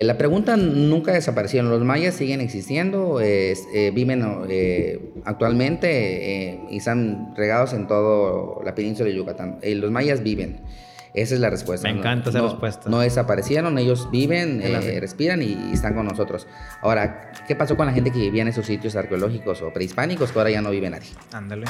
La pregunta nunca desaparecieron. Los mayas siguen existiendo, eh, viven eh, actualmente eh, y están regados en toda la península de Yucatán. los mayas viven. Esa es la respuesta. Me encanta esa respuesta. No desaparecieron, ellos viven, respiran y, están con nosotros. Ahora, ¿qué pasó con la gente que vivía en esos sitios arqueológicos o prehispánicos que ahora ya no vive nadie? Ándale.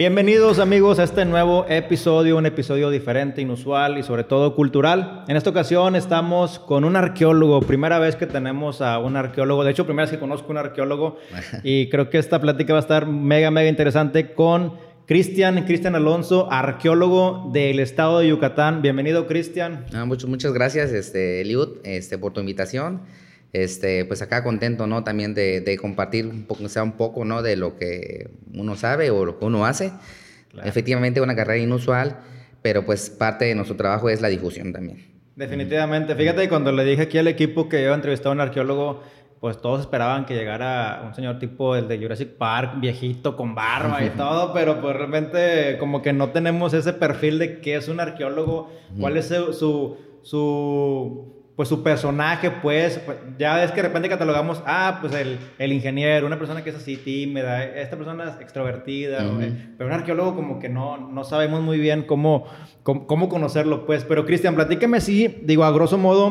Bienvenidos amigos a este nuevo episodio, un episodio diferente, inusual y sobre todo cultural. En esta ocasión estamos con un arqueólogo, primera vez que tenemos a un arqueólogo, de hecho primera vez que conozco un arqueólogo y creo que esta plática va a estar mega, mega interesante con Cristian, Cristian Alonso, arqueólogo del estado de Yucatán. Bienvenido Cristian. Ah, muchas, muchas gracias este, Eliud este, por tu invitación este, pues acá contento, ¿no? También de, compartir un poco, sea un poco, ¿no? De lo que uno sabe o lo que uno hace. Efectivamente, una carrera inusual, pero pues parte de nuestro trabajo es la difusión también. Definitivamente. Fíjate, cuando le dije aquí al equipo que iba a entrevistar a un arqueólogo, pues todos esperaban que llegara un señor tipo el de Jurassic Park, viejito, con barba y todo, pero pues realmente como que no tenemos ese perfil de qué es un arqueólogo, cuál es su, su pues su personaje, pues, pues, ya es que de repente catalogamos, ah, pues el, el, ingeniero, una persona que es así tímida, esta persona es extrovertida, pero un arqueólogo como que no, no sabemos muy bien cómo, cómo, conocerlo, pues. Pero Cristian, platícame sí, digo, a grosso modo,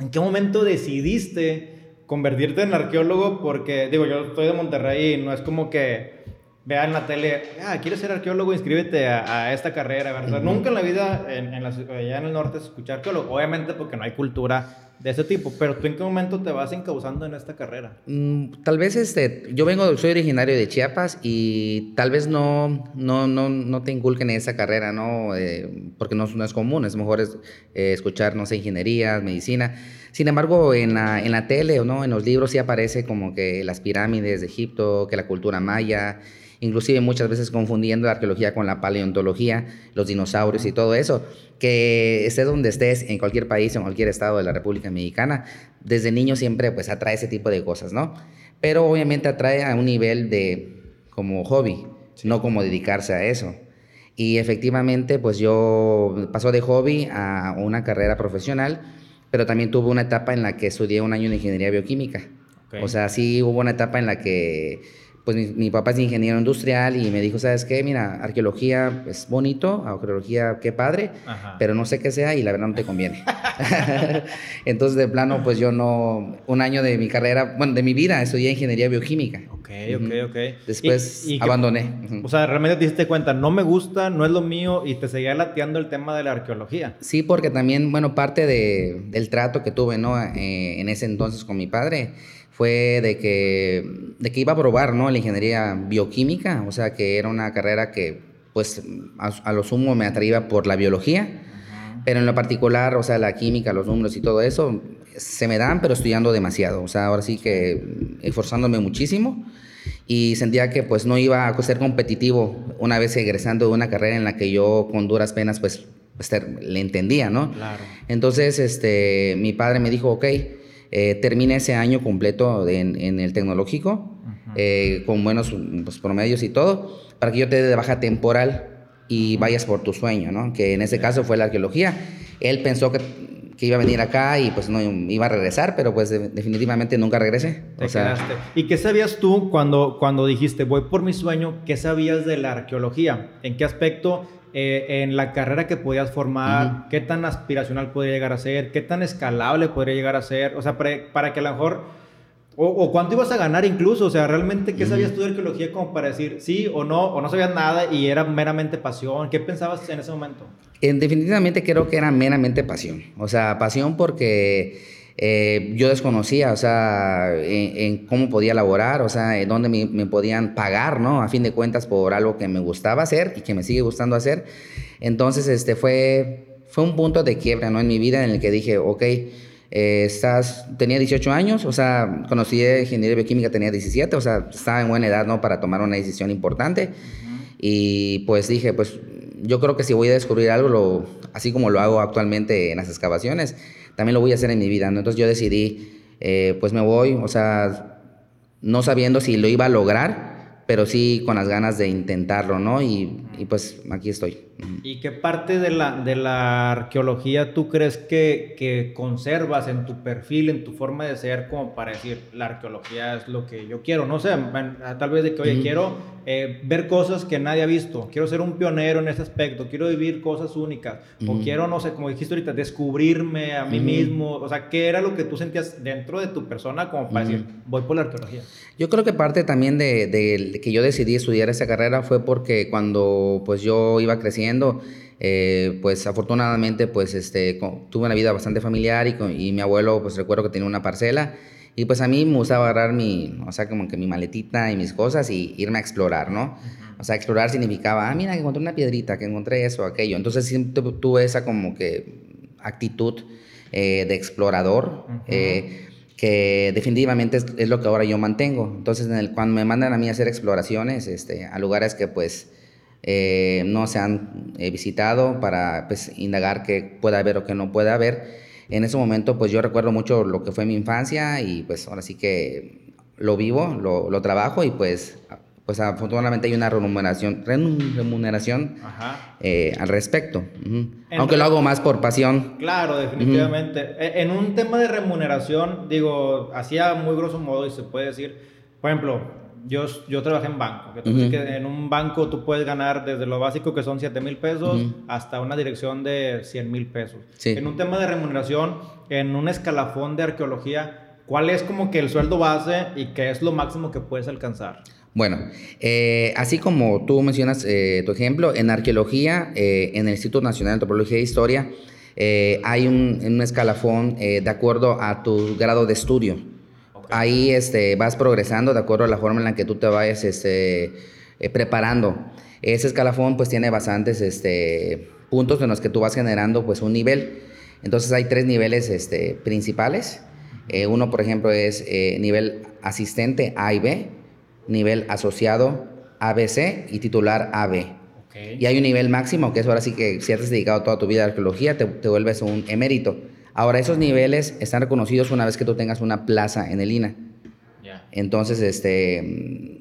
¿en qué momento decidiste convertirte en arqueólogo? Porque, digo, yo estoy de Monterrey y no es como que vea en la tele, ah, ¿quieres ser arqueólogo? Inscríbete a, esta carrera. ¿verdad? Nunca en la vida, en, en la, allá en el norte, se escucha arqueólogo. Obviamente porque no hay cultura de ese tipo, pero tú en qué momento te vas encauzando en esta carrera? Mm, tal vez este, yo vengo, soy originario de Chiapas y tal vez no, no, no, no te inculquen esa carrera, ¿no? Eh, porque no, no, es común, es mejor es, eh, escuchar, no sé, ingeniería, medicina. Sin embargo, en la, en la tele o no, en los libros sí aparece como que las pirámides de Egipto, que la cultura maya, inclusive muchas veces confundiendo la arqueología con la paleontología, los dinosaurios y todo eso, que estés donde estés, en cualquier país, en cualquier estado de la República Mexicana, desde niño siempre pues atrae ese tipo de cosas, ¿no? Pero obviamente atrae a un nivel de como hobby, no como dedicarse a eso. Y efectivamente, pues yo pasó de hobby a una carrera profesional, pero también tuve una etapa en la que estudié un año de ingeniería bioquímica. O sea, sí hubo una etapa en la que pues mi, papá es ingeniero industrial y me dijo, ¿sabes qué? Mira, arqueología es bonito, arqueología qué padre, pero no sé qué sea y la verdad no te conviene. Entonces, de plano, pues yo no, un año de mi carrera, bueno, de mi vida, estudié ingeniería bioquímica. Ok, ok, ok. Después abandoné. o sea, realmente te diste cuenta, no me gusta, no es lo mío y te seguía lateando el tema de la arqueología. Sí, porque también, bueno, parte de, del trato que tuve, ¿no? Eh, en ese entonces con mi padre fue de que, de que iba a probar ¿no? la ingeniería bioquímica, o sea que era una carrera que pues a, lo sumo me atraía por la biología, pero en lo particular, o sea, la química, los números y todo eso, se me dan, pero estudiando demasiado, o sea, ahora sí que esforzándome muchísimo y sentía que pues no iba a ser competitivo una vez egresando de una carrera en la que yo con duras penas pues, pues le entendía, ¿no? Claro. Entonces, este, mi padre me dijo, ok, eh, termina ese año completo en, el tecnológico, eh, con buenos pues, promedios y todo, para que yo te dé de baja temporal y vayas por tu sueño, ¿no? Que en ese caso fue la arqueología. Él pensó que, que, iba a venir acá y pues no iba a regresar, pero pues definitivamente nunca regresé. o sea, ¿Y qué sabías tú cuando, cuando dijiste voy por mi sueño? ¿Qué sabías de la arqueología? ¿En qué aspecto eh, en la carrera que podías formar, qué tan aspiracional podría llegar a ser, qué tan escalable podría llegar a ser, o sea, para, que a lo mejor, o, cuánto ibas a ganar incluso, o sea, realmente, ¿qué sabías tú de arqueología como para decir sí o no, o no sabías nada y era meramente pasión? ¿Qué pensabas en ese momento? En, definitivamente creo que era meramente pasión, o sea, pasión porque eh, yo desconocía, o sea, en, cómo podía laborar, o sea, en dónde me, podían pagar, ¿no? A fin de cuentas, por algo que me gustaba hacer y que me sigue gustando hacer. Entonces, este fue, fue un punto de quiebra, ¿no? En mi vida en el que dije, ok, eh, estás, tenía 18 años, o sea, conocí ingeniería bioquímica, tenía 17, o sea, estaba en buena edad, ¿no? Para tomar una decisión importante. Y pues dije, pues yo creo que si voy a descubrir algo, lo, así como lo hago actualmente en las excavaciones, también lo voy a hacer en mi vida, ¿no? Entonces yo decidí, eh, pues me voy, o sea, no sabiendo si lo iba a lograr, pero sí con las ganas de intentarlo, ¿no? Y, y pues aquí estoy. ¿Y qué parte de la, de la arqueología tú crees que, que, conservas en tu perfil, en tu forma de ser, como para decir, la arqueología es lo que yo quiero? No sé, tal vez de que, oye, quiero eh, ver cosas que nadie ha visto, quiero ser un pionero en ese aspecto, quiero vivir cosas únicas, o quiero, no sé, como dijiste ahorita, descubrirme a mí mismo, o sea, ¿qué era lo que tú sentías dentro de tu persona como para decir, voy por la arqueología? Yo creo que parte también de, de que yo decidí estudiar esa carrera fue porque cuando pues yo iba creciendo, eh, pues afortunadamente pues este, tuve una vida bastante familiar y, y, mi abuelo pues recuerdo que tenía una parcela y pues a mí me gustaba agarrar mi, o sea, como que mi maletita y mis cosas y irme a explorar, ¿no? O sea, explorar significaba, ah, mira, que encontré una piedrita, que encontré eso, aquello. Entonces siempre tuve esa como que actitud eh, de explorador. eh, que definitivamente es, lo que ahora yo mantengo. Entonces, en el, cuando me mandan a mí a hacer exploraciones este, a lugares que pues eh, no se han visitado para pues, indagar qué puede haber o qué no puede haber, en ese momento pues yo recuerdo mucho lo que fue mi infancia y pues ahora sí que lo vivo, lo, lo trabajo y pues pues afortunadamente hay una remuneración, remuneración eh, al respecto. Aunque lo hago más por pasión. Claro, definitivamente. E, en un tema de remuneración, digo, hacía muy grosso modo y se puede decir, por ejemplo, yo, yo trabajé en banco. Que, que en un banco tú puedes ganar desde lo básico que son 7 mil pesos hasta una dirección de 100 mil pesos. En un tema de remuneración, en un escalafón de arqueología, ¿cuál es como que el sueldo base y qué es lo máximo que puedes alcanzar? Bueno, eh, así como tú mencionas eh, tu ejemplo, en arqueología, eh, en el Instituto Nacional de Antropología e Historia, hay un, escalafón de acuerdo a tu grado de estudio. Ahí este, vas progresando de acuerdo a la forma en la que tú te vayas este, preparando. Ese escalafón pues tiene bastantes este, puntos en los que tú vas generando pues un nivel. Entonces hay tres niveles este, principales. uno, por ejemplo, es nivel asistente A y B nivel asociado ABC y titular AB. Y hay un nivel máximo, que es ahora sí que si has dedicado toda tu vida a arqueología, te, vuelves un emérito. Ahora, esos niveles están reconocidos una vez que tú tengas una plaza en el INA. Entonces, este,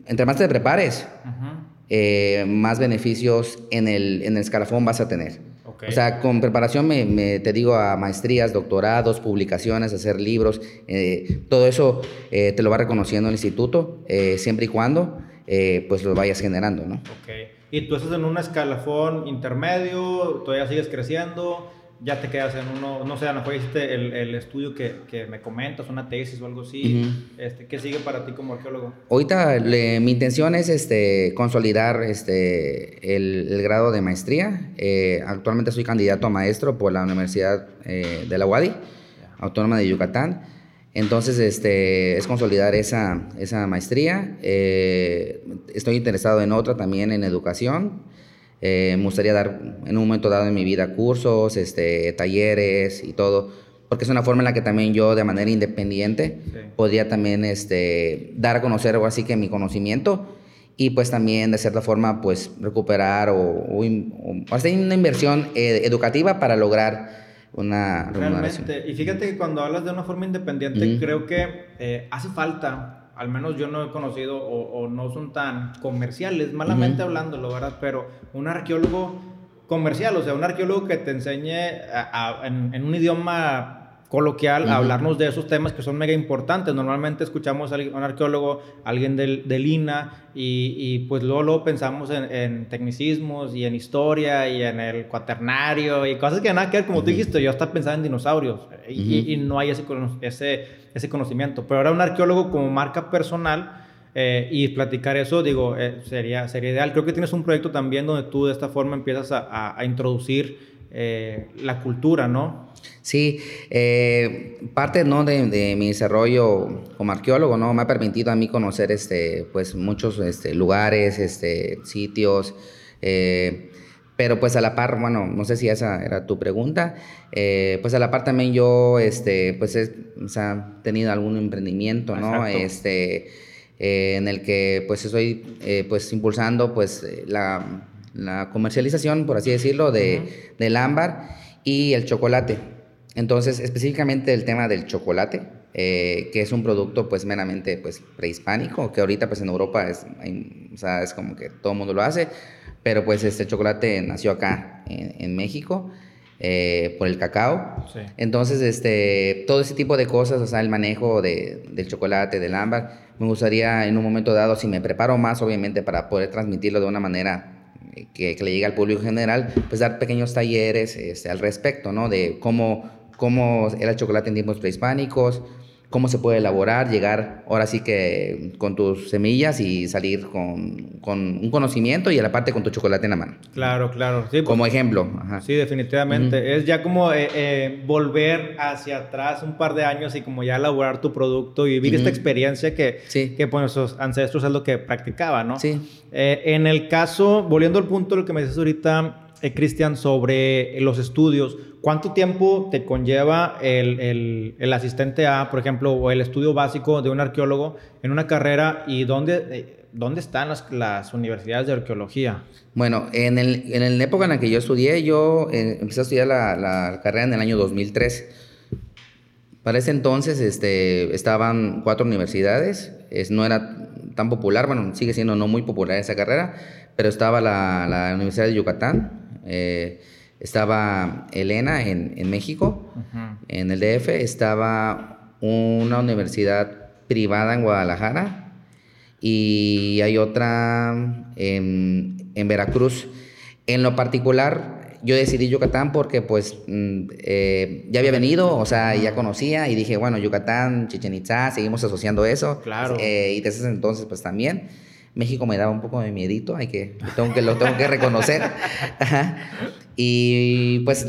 entre más te prepares, eh, más beneficios en el, en el escalafón vas a tener. O sea, con preparación me, te digo a maestrías, doctorados, publicaciones, hacer libros, eh, todo eso eh, te lo va reconociendo el instituto, eh, siempre y cuando pues lo vayas generando, ¿no? Ok. ¿Y tú estás en un escalafón intermedio? ¿Todavía sigues creciendo? Ya te quedas en uno, no sé, a lo mejor hiciste el, el estudio que, que, me comentas, una tesis o algo así. este, ¿Qué sigue para ti como arqueólogo? Ahorita mi intención es este, consolidar este, el, el grado de maestría. Eh, actualmente soy candidato a maestro por la Universidad eh, de la UADI, Autónoma de Yucatán. Entonces, este, es consolidar esa, esa maestría. Eh, estoy interesado en otra también en educación. Eh, me gustaría dar en un momento dado en mi vida cursos, este, talleres y todo, porque es una forma en la que también yo de manera independiente podría también este, dar a conocer algo así que mi conocimiento y pues también de cierta forma pues recuperar o, hacer una inversión eh, educativa para lograr una Realmente, y fíjate que cuando hablas de una forma independiente, creo que eh, hace falta al menos yo no he conocido o, no son tan comerciales, malamente hablando, hablándolo, ¿verdad? Pero un arqueólogo comercial, o sea, un arqueólogo que te enseñe en, un idioma coloquial a hablarnos de esos temas que son mega importantes. Normalmente escuchamos a un arqueólogo, alguien del, del INA, y, pues luego, luego pensamos en, tecnicismos y en historia y en el cuaternario y cosas que nada que ver, como tú dijiste, yo estaba pensando en dinosaurios y, no hay ese, ese, ese conocimiento. Pero ahora un arqueólogo como marca personal eh, y platicar eso, digo, eh, sería, sería ideal. Creo que tienes un proyecto también donde tú de esta forma empiezas a, a introducir eh, la cultura, ¿no? Sí, eh, parte ¿no? de, mi desarrollo como arqueólogo ¿no? me ha permitido a mí conocer este, pues, muchos este, lugares, este, sitios. Eh, Pero pues a la par, bueno, no sé si esa era tu pregunta, eh, pues a la par también yo, este, pues he o tenido algún emprendimiento, ¿no? Este, en el que pues estoy pues impulsando pues la, la, comercialización, por así decirlo, de, del ámbar y el chocolate. Entonces, específicamente el tema del chocolate, que es un producto pues meramente pues prehispánico, que ahorita pues en Europa es, o sea, es como que todo el mundo lo hace, pero pues este chocolate nació acá en, México. Eh, por el cacao. Entonces, este, todo ese tipo de cosas, o sea, el manejo de, del chocolate, del ámbar, me gustaría en un momento dado, si me preparo más, obviamente, para poder transmitirlo de una manera eh, que, le llegue al público general, pues dar pequeños talleres este, al respecto, ¿no? De cómo, cómo era el chocolate en tiempos prehispánicos, cómo se puede elaborar, llegar ahora sí que con tus semillas y salir con, con un conocimiento y a la parte con tu chocolate en la mano. Claro, claro. Sí, como ejemplo. Sí, definitivamente. Es ya como eh, eh, volver hacia atrás un par de años y como ya elaborar tu producto y vivir esta experiencia que, que pues, nuestros ancestros es lo que practicaban, ¿no? Sí. Eh, en el caso, volviendo al punto de lo que me dices ahorita, Cristian, sobre los estudios, ¿Cuánto tiempo te conlleva el, el, asistente A, por ejemplo, o el estudio básico de un arqueólogo en una carrera y dónde, eh, dónde están las, las, universidades de arqueología? Bueno, en, el, en la época en la que yo estudié, yo eh, empecé a estudiar la, la, carrera en el año 2003. Para ese entonces este, estaban cuatro universidades, es, no era tan popular, bueno, sigue siendo no muy popular esa carrera, pero estaba la, la Universidad de Yucatán. Eh, estaba Elena en, en México, en el DF, estaba una universidad privada en Guadalajara y hay otra en, en Veracruz. En lo particular, yo decidí Yucatán porque pues mm, eh, ya había venido, o sea, ya conocía y dije, bueno, Yucatán, Chichen Itza, seguimos asociando eso. Claro. Eh, y desde ese entonces pues también. México me daba un poco de miedito, hay que, lo tengo que, lo tengo que reconocer. Y pues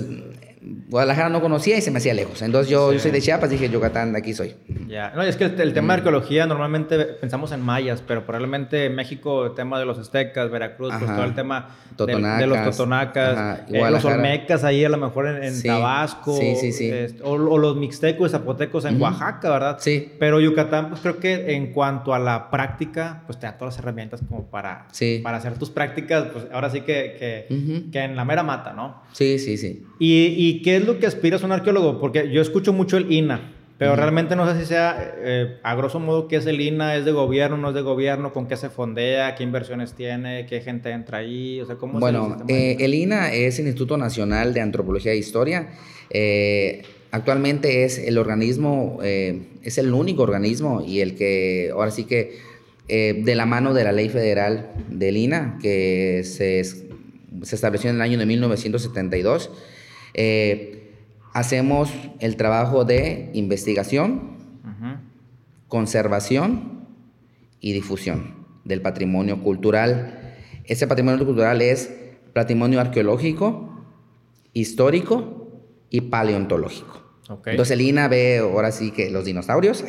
Guadalajara no conocía y se me hacía lejos. Entonces yo, yo soy de Chiapas, dije Yucatán, aquí soy. Ya, no, es que el, tema de arqueología normalmente pensamos en mayas, pero probablemente México, el tema de los aztecas, Veracruz, pues todo el tema de, los totonacas, eh, los olmecas ahí a lo mejor en, Tabasco, sí, sí, sí. Este, o, los mixtecos, zapotecos en Oaxaca, ¿verdad? Sí. Pero Yucatán, pues creo que en cuanto a la práctica, pues te da todas las herramientas como para, para hacer tus prácticas, pues ahora sí que, que, que en la mera mata, ¿no? Sí, sí, sí. ¿Y, ¿Y qué es lo que aspiras a un arqueólogo? Porque yo escucho mucho el INA. Pero realmente no sé si sea, eh, a grosso modo, qué es el INA, es de gobierno, no es de gobierno, con qué se fondea, qué inversiones tiene, qué gente entra ahí, o sea, cómo Bueno, el, eh, el INA es el Instituto Nacional de Antropología e Historia. Eh, actualmente es el organismo, es el único organismo y el que, ahora sí que, de la mano de la ley federal del INA, que se, se estableció en el año de 1972, hacemos el trabajo de investigación, conservación y difusión del patrimonio cultural. Ese patrimonio cultural es patrimonio arqueológico, histórico y paleontológico. Entonces el INA ve ahora sí que los dinosaurios,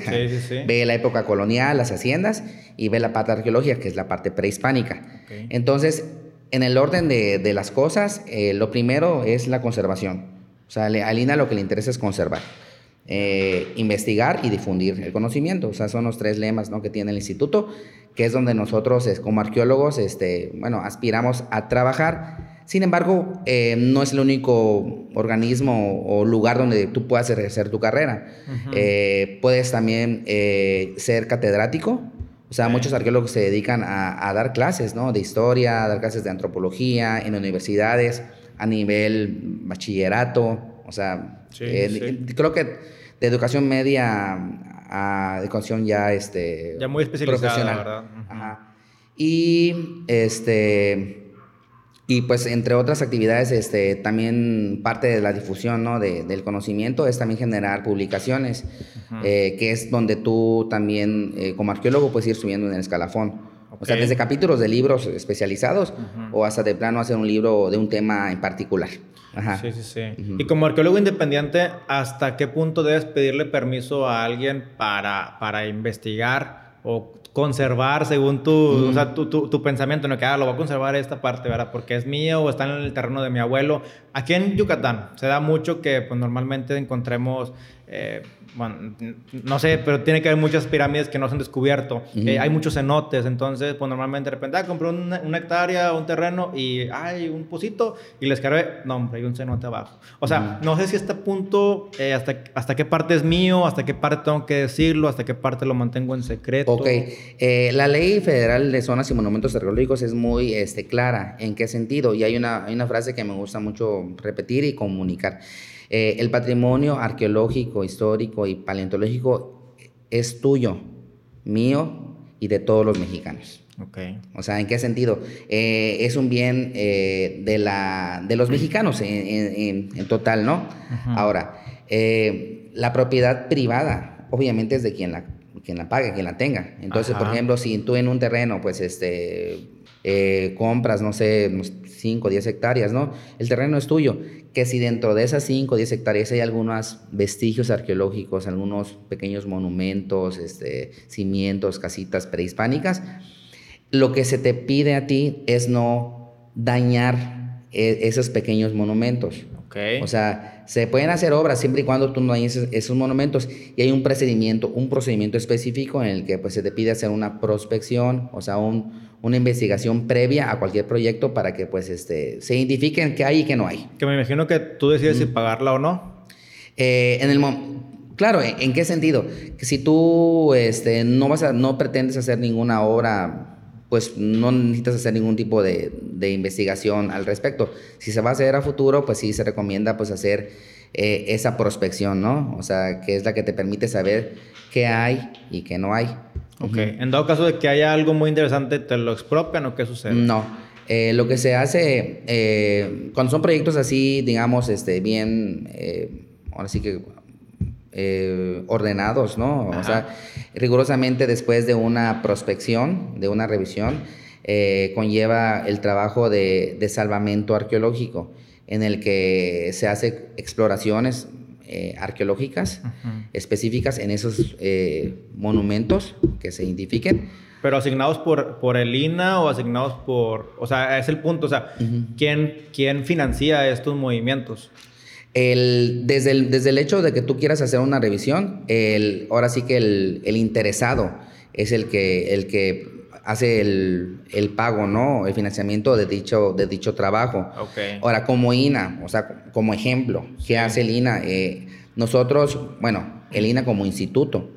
ve la época colonial, las haciendas y ve la parte arqueológica, que es la parte prehispánica. Entonces, en el orden de, las cosas, eh, lo primero es la conservación. O sea, a Lina lo que le interesa es conservar, eh, investigar y difundir el conocimiento. O sea, son los tres lemas ¿no? que tiene el instituto, que es donde nosotros como arqueólogos, este, bueno, aspiramos a trabajar. Sin embargo, eh, no es el único organismo o lugar donde tú puedas ejercer tu carrera. Puedes también ser catedrático, o sea, muchos arqueólogos se dedican a, a, dar clases, ¿no? De historia, a dar clases de antropología en universidades a nivel bachillerato, o sea, eh, creo que de educación media a educación ya este ya muy especializada, ¿verdad? Ajá. Y este y pues entre otras actividades este también parte de la difusión ¿no? de, del conocimiento es también generar publicaciones eh, que es donde tú también eh, como arqueólogo puedes ir subiendo en el escalafón o sea, desde capítulos de libros especializados o hasta de plano hacer un libro de un tema en particular. Ajá. Sí, sí, sí. Y como arqueólogo independiente, ¿hasta qué punto debes pedirle permiso a alguien para, para investigar o conservar según tu, o sea, tu, tu, pensamiento, no que ah, lo voy a conservar esta parte, ¿verdad? Porque es mío o está en el terreno de mi abuelo. Aquí en Yucatán se da mucho que pues, normalmente encontremos eh, bueno, no sé, pero tiene que haber muchas pirámides que no se han descubierto. Eh, hay muchos cenotes, entonces, pues normalmente de repente, ah, compré una, hectárea, un terreno y hay un pocito y les cargué, no, hombre, hay un cenote abajo. O sea, no sé si este punto, eh, hasta, hasta qué parte es mío, hasta qué parte tengo que decirlo, hasta qué parte lo mantengo en secreto. Ok, eh, la ley federal de zonas y monumentos arqueológicos es muy este, clara. ¿En qué sentido? Y hay una, hay una frase que me gusta mucho repetir y comunicar. Eh, el patrimonio arqueológico, histórico y paleontológico es tuyo, mío y de todos los mexicanos. Okay. O sea, ¿en qué sentido? Eh, es un bien eh, de, la, de los mexicanos en, total, ¿no? Ahora, la propiedad privada, obviamente es de quien la, quien la pague, quien la tenga. Entonces, por ejemplo, si tú en un terreno, pues, este, compras, no sé, 5 o 10 hectáreas, ¿no? El terreno es tuyo que si dentro de esas 5 o 10 hectáreas hay algunos vestigios arqueológicos, algunos pequeños monumentos, este, cimientos, casitas prehispánicas, lo que se te pide a ti es no dañar e, esos pequeños monumentos. O sea, se pueden hacer obras siempre y cuando tú no dañes esos monumentos y hay un procedimiento, un procedimiento específico en el que pues, se te pide hacer una prospección, o sea, un, una investigación previa a cualquier proyecto para que pues este, se identifiquen qué hay y qué no hay. Que me imagino que tú decides si pagarla o no. Eh, en el claro, ¿en, qué sentido? Que si tú este, no, vas a, no pretendes hacer ninguna obra, pues no necesitas hacer ningún tipo de, de, investigación al respecto. Si se va a hacer a futuro, pues sí se recomienda pues hacer eh, esa prospección, ¿no? O sea, que es la que te permite saber qué hay y qué no hay. Ok. En dado caso de que haya algo muy interesante, ¿te lo expropian o qué sucede? No. Eh, lo que se hace, eh, cuando son proyectos así, digamos, este, bien, eh, ahora sí que ordenados, ¿no? O sea, rigurosamente después de una prospección, de una revisión, conlleva el trabajo de, de salvamento arqueológico, en el que se hace exploraciones eh, arqueológicas específicas en esos eh, monumentos que se identifiquen. Pero asignados por, por el INA o asignados por... O sea, es el punto. O sea, ¿quién, ¿quién financia estos movimientos? El, desde, el, desde el hecho de que tú quieras hacer una revisión, el, ahora sí que el, el interesado es el que, el que hace el, el, pago, ¿no? El financiamiento de dicho, de dicho trabajo. Ahora, como INA, o sea, como ejemplo, ¿qué hace el INA? Eh, nosotros, bueno, el INA como instituto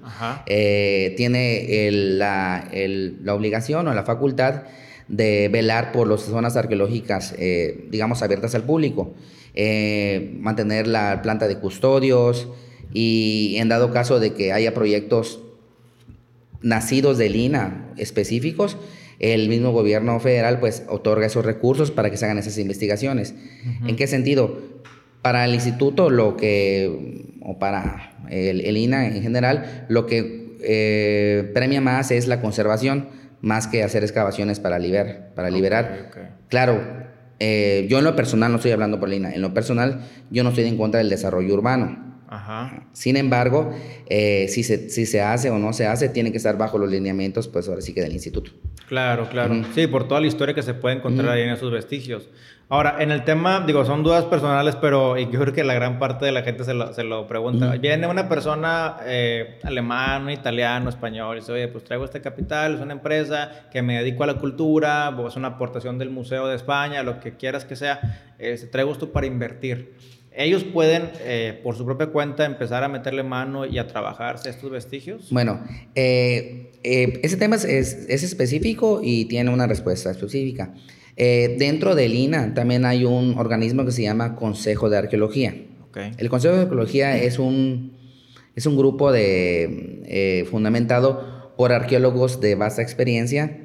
eh, tiene la, la, obligación o la facultad de velar por las zonas arqueológicas, eh, digamos, abiertas al público, mantener la planta de custodios y en dado caso de que haya proyectos nacidos del INA específicos, el mismo gobierno federal pues otorga esos recursos para que se hagan esas investigaciones. ¿En qué sentido? Para el instituto lo que, o para el, INA en general, lo que eh, premia más es la conservación, más que hacer excavaciones para, liberar. Para liberar. Claro, eh, yo en lo personal, no estoy hablando por el INA, en lo personal yo no estoy en contra del desarrollo urbano. Sin embargo, eh, si, se, si se hace o no se hace, tiene que estar bajo los lineamientos, pues ahora sí que del instituto. Claro, claro. Sí, por toda la historia que se puede encontrar ahí en esos vestigios. Ahora, en el tema, digo, son dudas personales, pero yo creo que la gran parte de la gente se lo, se lo pregunta. Viene una persona eh, alemán, italiano, español, y dice, oye, pues traigo este capital, es una empresa que me dedico a la cultura, es una aportación del Museo de España, lo que quieras que sea, eh, traigo esto para invertir ellos pueden, eh, por su propia cuenta, empezar a meterle mano y a trabajarse estos vestigios? Bueno, eh, eh, ese tema es, es, específico y tiene una respuesta específica. dentro del INA también hay un organismo que se llama Consejo de Arqueología. El Consejo de Arqueología es un, es un grupo de, fundamentado por arqueólogos de vasta experiencia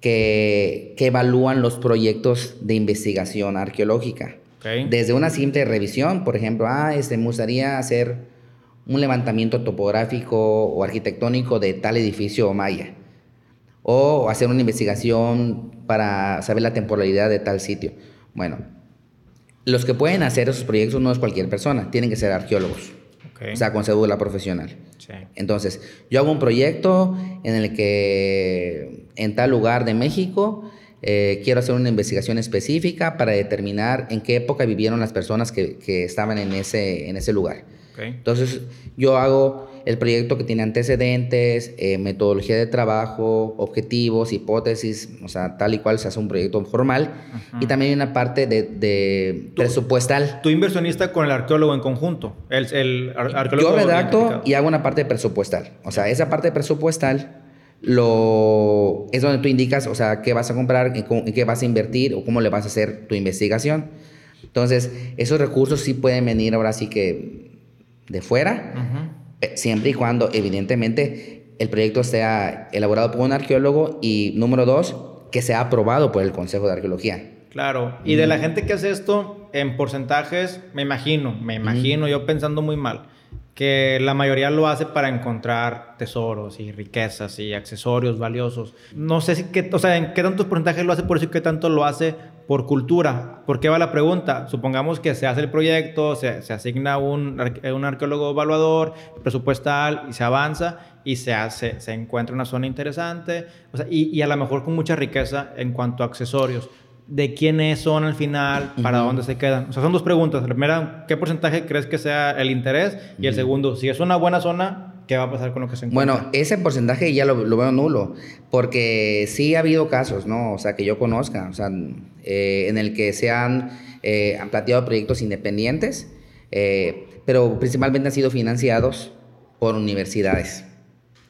que, que evalúan los proyectos de investigación arqueológica. Desde una simple revisión, por ejemplo, ah, este, me gustaría hacer un levantamiento topográfico o arquitectónico de tal edificio maya. O hacer una investigación para saber la temporalidad de tal sitio. Bueno, los que pueden hacer esos proyectos no es cualquier persona, tienen que ser arqueólogos. o sea, con cédula profesional. Entonces, yo hago un proyecto en el que en tal lugar de México eh, quiero hacer una investigación específica para determinar en qué época vivieron las personas que, que estaban en ese, en ese lugar. Entonces, yo hago el proyecto que tiene antecedentes, eh, metodología de trabajo, objetivos, hipótesis, o sea, tal y cual se hace un proyecto formal. Y también hay una parte de, presupuestal. ¿Tu inversionista con el arqueólogo en conjunto? El, el arqueólogo yo redacto y hago una parte presupuestal. O sea, esa parte presupuestal lo, es donde tú indicas, o sea, qué vas a comprar, en qué vas a invertir o cómo le vas a hacer tu investigación. Entonces, esos recursos sí pueden venir ahora sí que de fuera, eh, siempre y cuando evidentemente el proyecto sea elaborado por un arqueólogo y número dos, que sea aprobado por el Consejo de Arqueología. Claro, y de la gente que hace esto en porcentajes, me imagino, me imagino, yo pensando muy mal, que la mayoría lo hace para encontrar tesoros y riquezas y accesorios valiosos. No sé si qué, o sea, en qué tantos porcentajes lo hace por eso y qué tanto lo hace por cultura. ¿Por qué va la pregunta? Supongamos que se hace el proyecto, se, se asigna un, un, arqueólogo evaluador, presupuestal y se avanza y se hace, se encuentra una zona interesante o sea, y, y a lo mejor con mucha riqueza en cuanto a accesorios de quiénes son al final, para dónde se quedan. O sea, son dos preguntas. La primera, ¿qué porcentaje crees que sea el interés? Y el segundo, si es una buena zona, ¿qué va a pasar con lo que se encuentra? Bueno, ese porcentaje ya lo, veo nulo, porque sí ha habido casos, ¿no? O sea, que yo conozca, o sea, eh, en el que se han, eh, han planteado proyectos independientes, eh, pero principalmente han sido financiados por universidades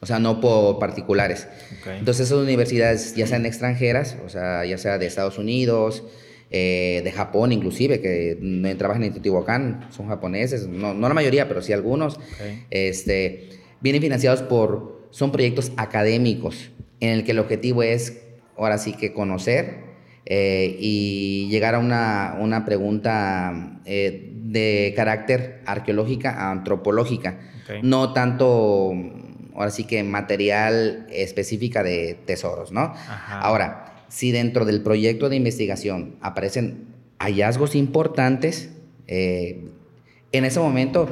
o sea, no por particulares. Entonces esas universidades, ya sean extranjeras, o sea, ya sea de Estados Unidos, eh, de Japón inclusive, que trabajan en Teotihuacán, son japoneses, no, no, la mayoría, pero sí algunos, este, vienen financiados por, son proyectos académicos, en el que el objetivo es, ahora sí que conocer eh, y llegar a una, una pregunta eh, de carácter arqueológica, antropológica, no tanto ahora sí que material específica de tesoros, ¿no? Ahora, si dentro del proyecto de investigación aparecen hallazgos importantes, eh, en ese momento,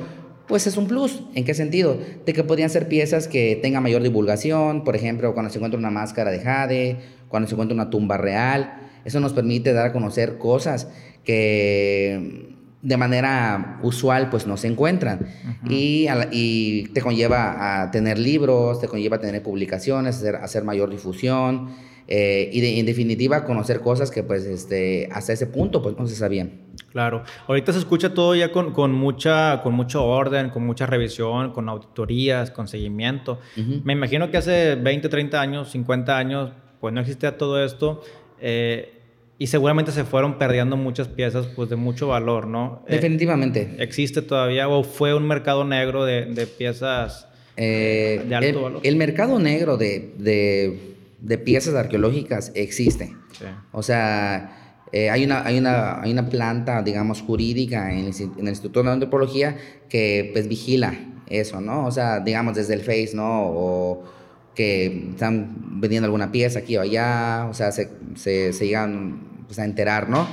pues es un plus. ¿En qué sentido? De que podrían ser piezas que tengan mayor divulgación, por ejemplo, cuando se encuentra una máscara de jade, cuando se encuentra una tumba real. Eso nos permite dar a conocer cosas que de manera usual pues no se encuentran y, y, te conlleva a tener libros, te conlleva a tener publicaciones, hacer, hacer mayor difusión eh, y en definitiva conocer cosas que pues este, hasta ese punto pues no se sabían. Claro, ahorita se escucha todo ya con, con mucha, con mucho orden, con mucha revisión, con auditorías, con seguimiento. Me imagino que hace 20, 30 años, 50 años pues no existía todo esto. Eh, y seguramente se fueron perdiendo muchas piezas pues de mucho valor, ¿no? Eh, Definitivamente. ¿Existe todavía o fue un mercado negro de, de piezas eh, de alto el, valor? El mercado negro de, de, de piezas arqueológicas existe. Sí. O sea, eh, hay, una, hay, una, hay una planta, digamos, jurídica en el, en el Instituto de Antropología que pues vigila eso, ¿no? O sea, digamos, desde el Face, ¿no? O que están vendiendo alguna pieza aquí o allá, o sea, se, se, se llegan pues, a enterar, ¿no?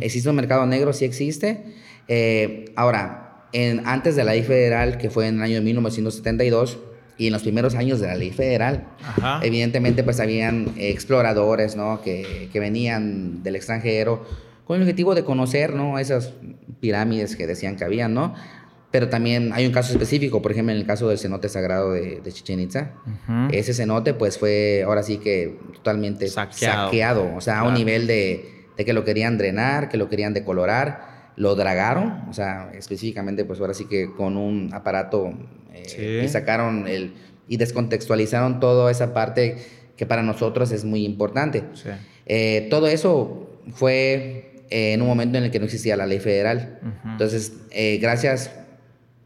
Existe un mercado negro, sí existe. Eh, ahora, en, antes de la ley federal, que fue en el año de 1972, y en los primeros años de la ley federal, evidentemente pues habían exploradores, ¿no? Que, que, venían del extranjero con el objetivo de conocer, ¿no? Esas pirámides que decían que habían, ¿no? Pero también hay un caso específico, por ejemplo, en el caso del cenote sagrado de, de Chichen Itza. Ese cenote, pues fue ahora sí que totalmente saqueado, o sea, a un nivel de, de, que lo querían drenar, que lo querían decolorar, lo dragaron, o sea, específicamente, pues ahora sí que con un aparato eh, y sacaron el y descontextualizaron toda esa parte que para nosotros es muy importante. Eh, todo eso fue eh, en un momento en el que no existía la ley federal. Entonces, gracias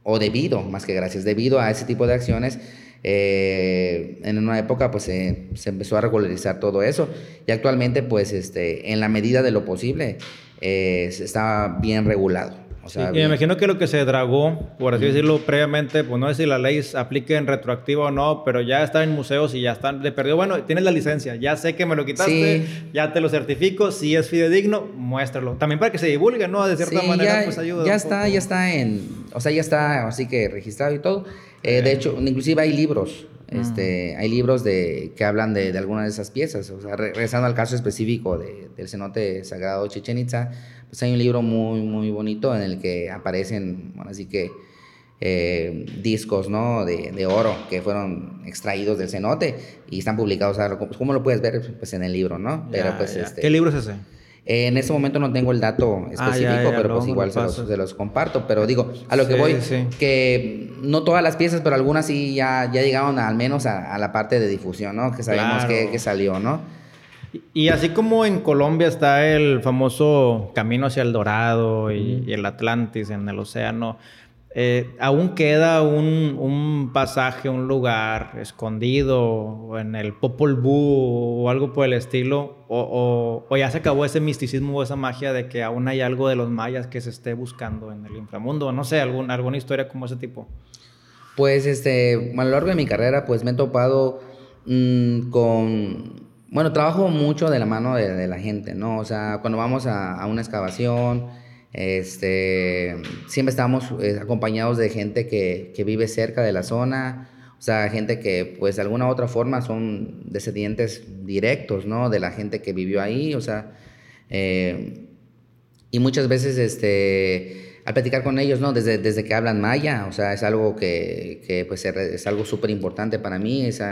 o debido, más que gracias, debido a ese tipo de acciones, eh, en una época pues se empezó a regularizar todo eso y actualmente pues este, en la medida de lo posible eh, está bien regulado. Y me imagino que lo que se dragó, por así decirlo, previamente, pues no sé si la ley aplique en retroactivo o no, pero ya está en museos y ya están de perdido. Bueno, tienes la licencia, ya sé que me lo quitaste, ya te lo certifico, si es fidedigno, muéstralo. También para que se divulgue, ¿no? De cierta manera, pues ayuda. Ya está, ya está en o sea, ya está así que registrado y todo. Eh, de hecho, inclusive hay libros, este, hay libros de, que hablan de, de algunas de esas piezas. O sea, regresando al caso específico de, del cenote sagrado Chichen Itza, pues hay un libro muy, muy bonito en el que aparecen, bueno, así que eh, discos ¿no? De, de, oro que fueron extraídos del cenote y están publicados. ¿Cómo lo puedes ver? Pues en el libro, ¿no? Pero, pues, este, ¿Qué libro es ese? en este momento no tengo el dato ah, específico, pero pues igual se los, se los, comparto. Pero digo, a lo que voy, que no todas las piezas, pero algunas sí ya, ya llegaron al menos a, la parte de difusión, ¿no? Que sabemos que, que, salió, ¿no? Y así como en Colombia está el famoso camino hacia el Dorado y el Atlantis en el océano, eh, aún queda un, pasaje, un lugar escondido en el Popol Vuh o algo por el estilo, o, ya se acabó ese misticismo o esa magia de que aún hay algo de los mayas que se esté buscando en el inframundo, no sé, algún, alguna historia como ese tipo. Pues este, a lo largo de mi carrera, pues me he topado mm, con, bueno, trabajo mucho de la mano de, la gente, ¿no? O sea, cuando vamos a, a una excavación, este, siempre estamos eh, acompañados de gente que, que, vive cerca de la zona, o sea, gente que pues de alguna u otra forma son descendientes directos, ¿no? De la gente que vivió ahí, o sea, eh, y muchas veces este, al platicar con ellos, ¿no? Desde, desde que hablan maya, o sea, es algo que, que pues es algo súper importante para mí, es,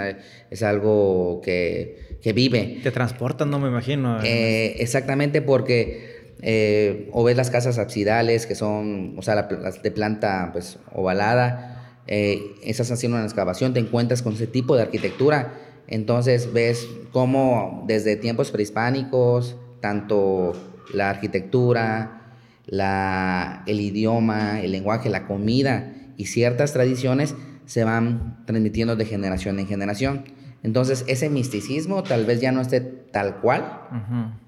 es algo que, que, vive. Te transportan, no me imagino. Eh, exactamente porque eh, o ves las casas absidales que son, o sea, las de planta pues ovalada, eh, estás haciendo una excavación, te encuentras con ese tipo de arquitectura, entonces ves cómo desde tiempos prehispánicos, tanto la arquitectura, la, el idioma, el lenguaje, la comida y ciertas tradiciones se van transmitiendo de generación en generación. Entonces, ese misticismo tal vez ya no esté tal cual,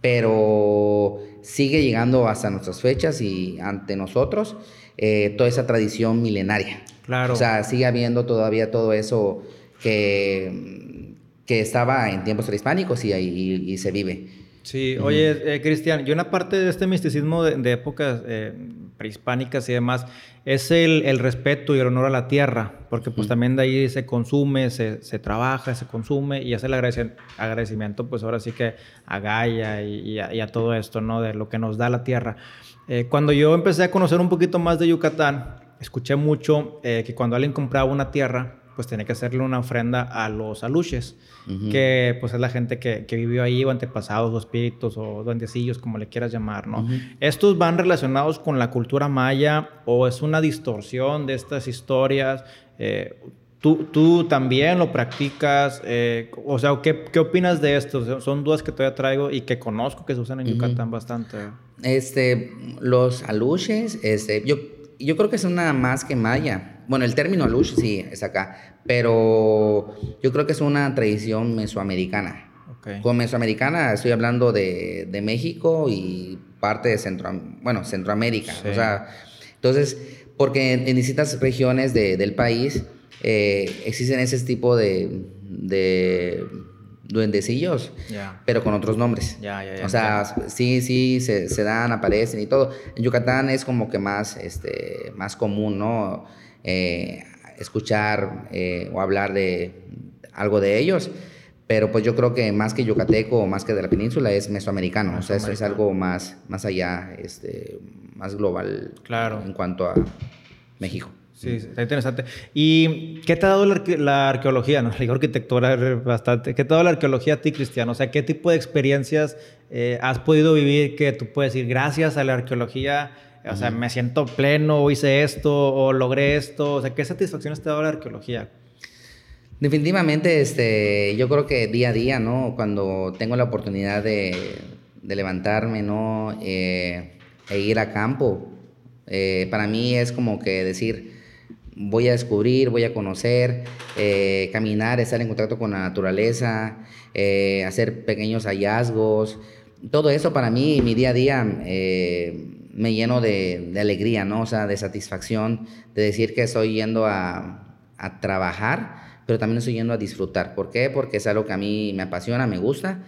pero sigue llegando hasta nuestras fechas y ante nosotros eh, toda esa tradición milenaria. Claro. O sea, sigue habiendo todavía todo eso que, que estaba en tiempos prehispánicos y, y se vive. Sí, oye, eh, Cristian, y una parte de este misticismo de, épocas eh, prehispánicas y demás es el, respeto y el honor a la tierra, porque pues también de ahí se consume, se, trabaja, se consume y hace el agradecimiento, pues ahora sí que a Gaia y, a, todo esto, ¿no? De lo que nos da la tierra. Eh, cuando yo empecé a conocer un poquito más de Yucatán, escuché mucho que cuando alguien compraba una tierra, pues tenía que hacerle una ofrenda a los aluches, que pues es la gente que, que, vivió ahí o antepasados o espíritus o duendecillos, como le quieras llamar, ¿no? ¿Estos van relacionados con la cultura maya o es una distorsión de estas historias? Eh, ¿tú, ¿tú, también lo practicas? Eh, o sea, ¿qué, ¿qué, opinas de esto? Son dudas que todavía traigo y que conozco que se usan en Yucatán bastante. Este, los aluches, este, yo, yo creo que es una más que maya bueno, el término alush sí es acá, pero yo creo que es una tradición mesoamericana. Con mesoamericana estoy hablando de, de, México y parte de Centro, bueno, Centroamérica. O sea, entonces, porque en, distintas regiones de, del país eh, existen ese tipo de, de duendecillos, pero con otros nombres. o sea, sí, sí, se, se, dan, aparecen y todo. En Yucatán es como que más, este, más común, ¿no? Eh, escuchar eh, o hablar de algo de ellos. Pero pues yo creo que más que yucateco o más que de la península es mesoamericano. O sea, eso es algo más, más allá, este, más global claro. en cuanto a México. Sí, está interesante. ¿Y qué te ha dado la, arqueología? No, la arquitectura bastante. ¿Qué te ha dado la arqueología a ti, Cristiano? O sea, ¿qué tipo de experiencias eh, has podido vivir que tú puedes decir, gracias a la arqueología o sea, me siento pleno, o hice esto, o logré esto. O sea, ¿qué satisfacción te da la arqueología? Definitivamente, este, yo creo que día a día, ¿no? Cuando tengo la oportunidad de, levantarme, ¿no? Eh, e ir a campo, eh, para mí es como que decir, voy a descubrir, voy a conocer, eh, caminar, estar en contacto con la naturaleza, hacer pequeños hallazgos. Todo eso para mí, mi día a día, me lleno de, alegría, ¿no? O sea, de satisfacción, de decir que estoy yendo a, trabajar, pero también estoy yendo a disfrutar. ¿Por qué? Porque es algo que a mí me apasiona, me gusta.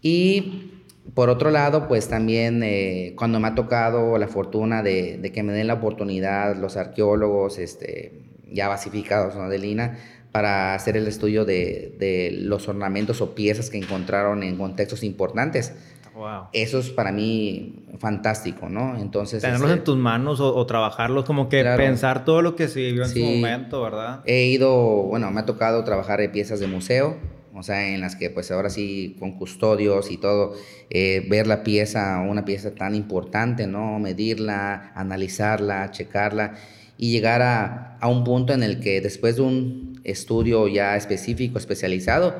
Y por otro lado, pues también eh, cuando me ha tocado la fortuna de, de, que me den la oportunidad los arqueólogos este, ya basificados ¿no? de Lina para hacer el estudio de, de, los ornamentos o piezas que encontraron en contextos importantes. Wow. Eso es para mí fantástico, ¿no? Entonces... Tenerlos este, en tus manos o, o, trabajarlos, como que pensar todo lo que se vivió en sí, su momento, ¿verdad? He ido, bueno, me ha tocado trabajar en piezas de museo, o sea, en las que pues ahora sí con custodios y todo, eh, ver la pieza, una pieza tan importante, ¿no? Medirla, analizarla, checarla y llegar a, a un punto en el que después de un estudio ya específico, especializado,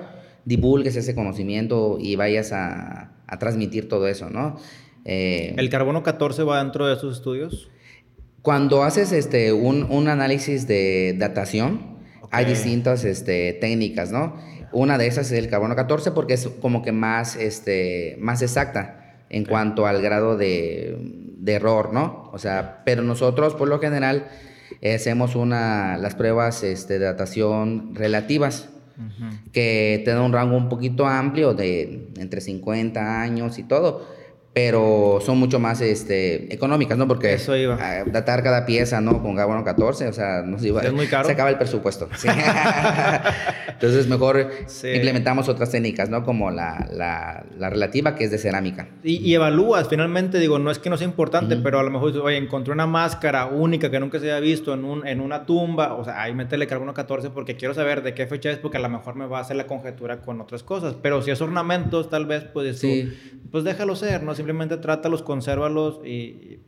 divulgues ese conocimiento y vayas a, a transmitir todo eso, ¿no? Eh, ¿El carbono 14 va dentro de esos estudios? Cuando haces este, un, un análisis de datación, hay distintas este, técnicas, ¿no? Una de esas es el carbono 14 porque es como que más, este, más exacta en cuanto al grado de, de, error, ¿no? O sea, pero nosotros por lo general hacemos una, las pruebas este, de datación relativas, que te da un rango un poquito amplio de entre 50 años y todo pero son mucho más este, económicas, ¿no? Porque Eso iba. datar cada pieza, ¿no? Con carbono 14, o sea, no se iba, es muy caro. Se acaba el presupuesto. ¿sí? Entonces, mejor sí. implementamos otras técnicas, ¿no? Como la, la, la relativa, que es de cerámica. Y, y, evalúas, finalmente, digo, no es que no sea importante, uh -huh. pero a lo mejor, oye, encontré una máscara única que nunca se había visto en, un, en una tumba, o sea, ahí métele carbono 14 porque quiero saber de qué fecha es, porque a lo mejor me va a hacer la conjetura con otras cosas. Pero si es ornamentos, tal vez, pues, sí. tú, pues déjalo ser, ¿no? Simplemente trátalos, consérvalos y,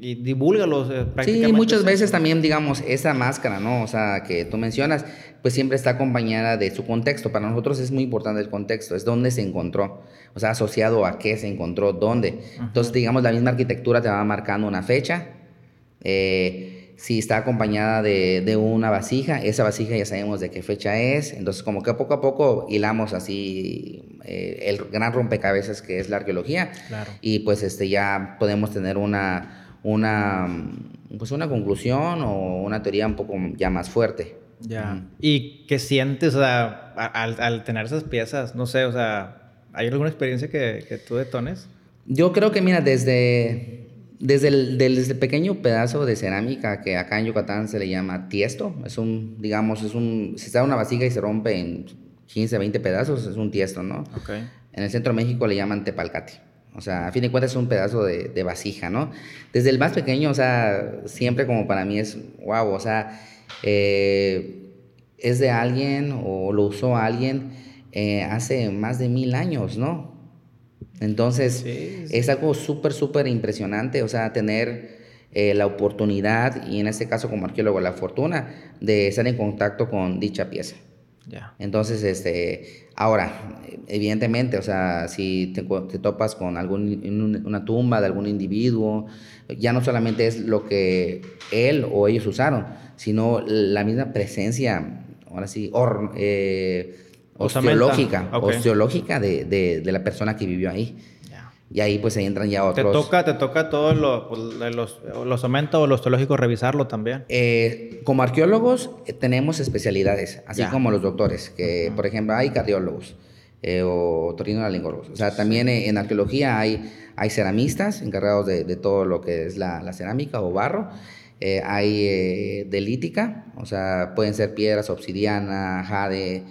y divúlgalos. Eh, sí, muchas veces también, digamos, esa máscara, ¿no? O sea, que tú mencionas, pues siempre está acompañada de su contexto. Para nosotros es muy importante el contexto, es dónde se encontró, o sea, asociado a qué se encontró, dónde. -huh. Entonces, digamos, la misma arquitectura te va marcando una fecha. Eh, si está acompañada de, de, una vasija, esa vasija ya sabemos de qué fecha es, entonces como que poco a poco hilamos así eh, el gran rompecabezas que es la arqueología claro. y pues este ya podemos tener una, una, pues una conclusión o una teoría un poco ya más fuerte. Ya. Mm. ¿Y qué sientes o sea, al, al, tener esas piezas? No sé, o sea, ¿hay alguna experiencia que, que tú detones? Yo creo que, mira, desde, desde el, desde el pequeño pedazo de cerámica que acá en Yucatán se le llama tiesto, es un, digamos, es un, si está una vasija y se rompe en 15, 20 pedazos, es un tiesto, ¿no? Okay. En el centro de México le llaman tepalcate. O sea, a fin de cuentas es un pedazo de, de, vasija, ¿no? Desde el más pequeño, o sea, siempre como para mí es, wow, o sea, eh, es de alguien o lo usó alguien eh, hace más de mil años, ¿no? Entonces, sí, sí. es algo súper, súper impresionante, o sea, tener eh, la oportunidad, y en este caso como arqueólogo, la fortuna de estar en contacto con dicha pieza. Yeah. Entonces, este, ahora, evidentemente, o sea, si te, te topas con algún, una tumba de algún individuo, ya no solamente es lo que él o ellos usaron, sino la misma presencia, ahora sí, or, eh, osteológica, okay. osteológica de, de, de, la persona que vivió ahí. Yeah. Y ahí pues ahí entran ya otros. ¿Te toca, te toca todo lo, pues, los, los omentos o los osteológicos revisarlo también? Eh, como arqueólogos eh, tenemos especialidades, así yeah. como los doctores, que uh -huh. por ejemplo hay cardiólogos eh, o torinolaringólogos. O sea, también sí. en arqueología hay, hay ceramistas encargados de, de, todo lo que es la, la cerámica o barro. Eh, hay eh, de lítica, o sea, pueden ser piedras, obsidiana, jade,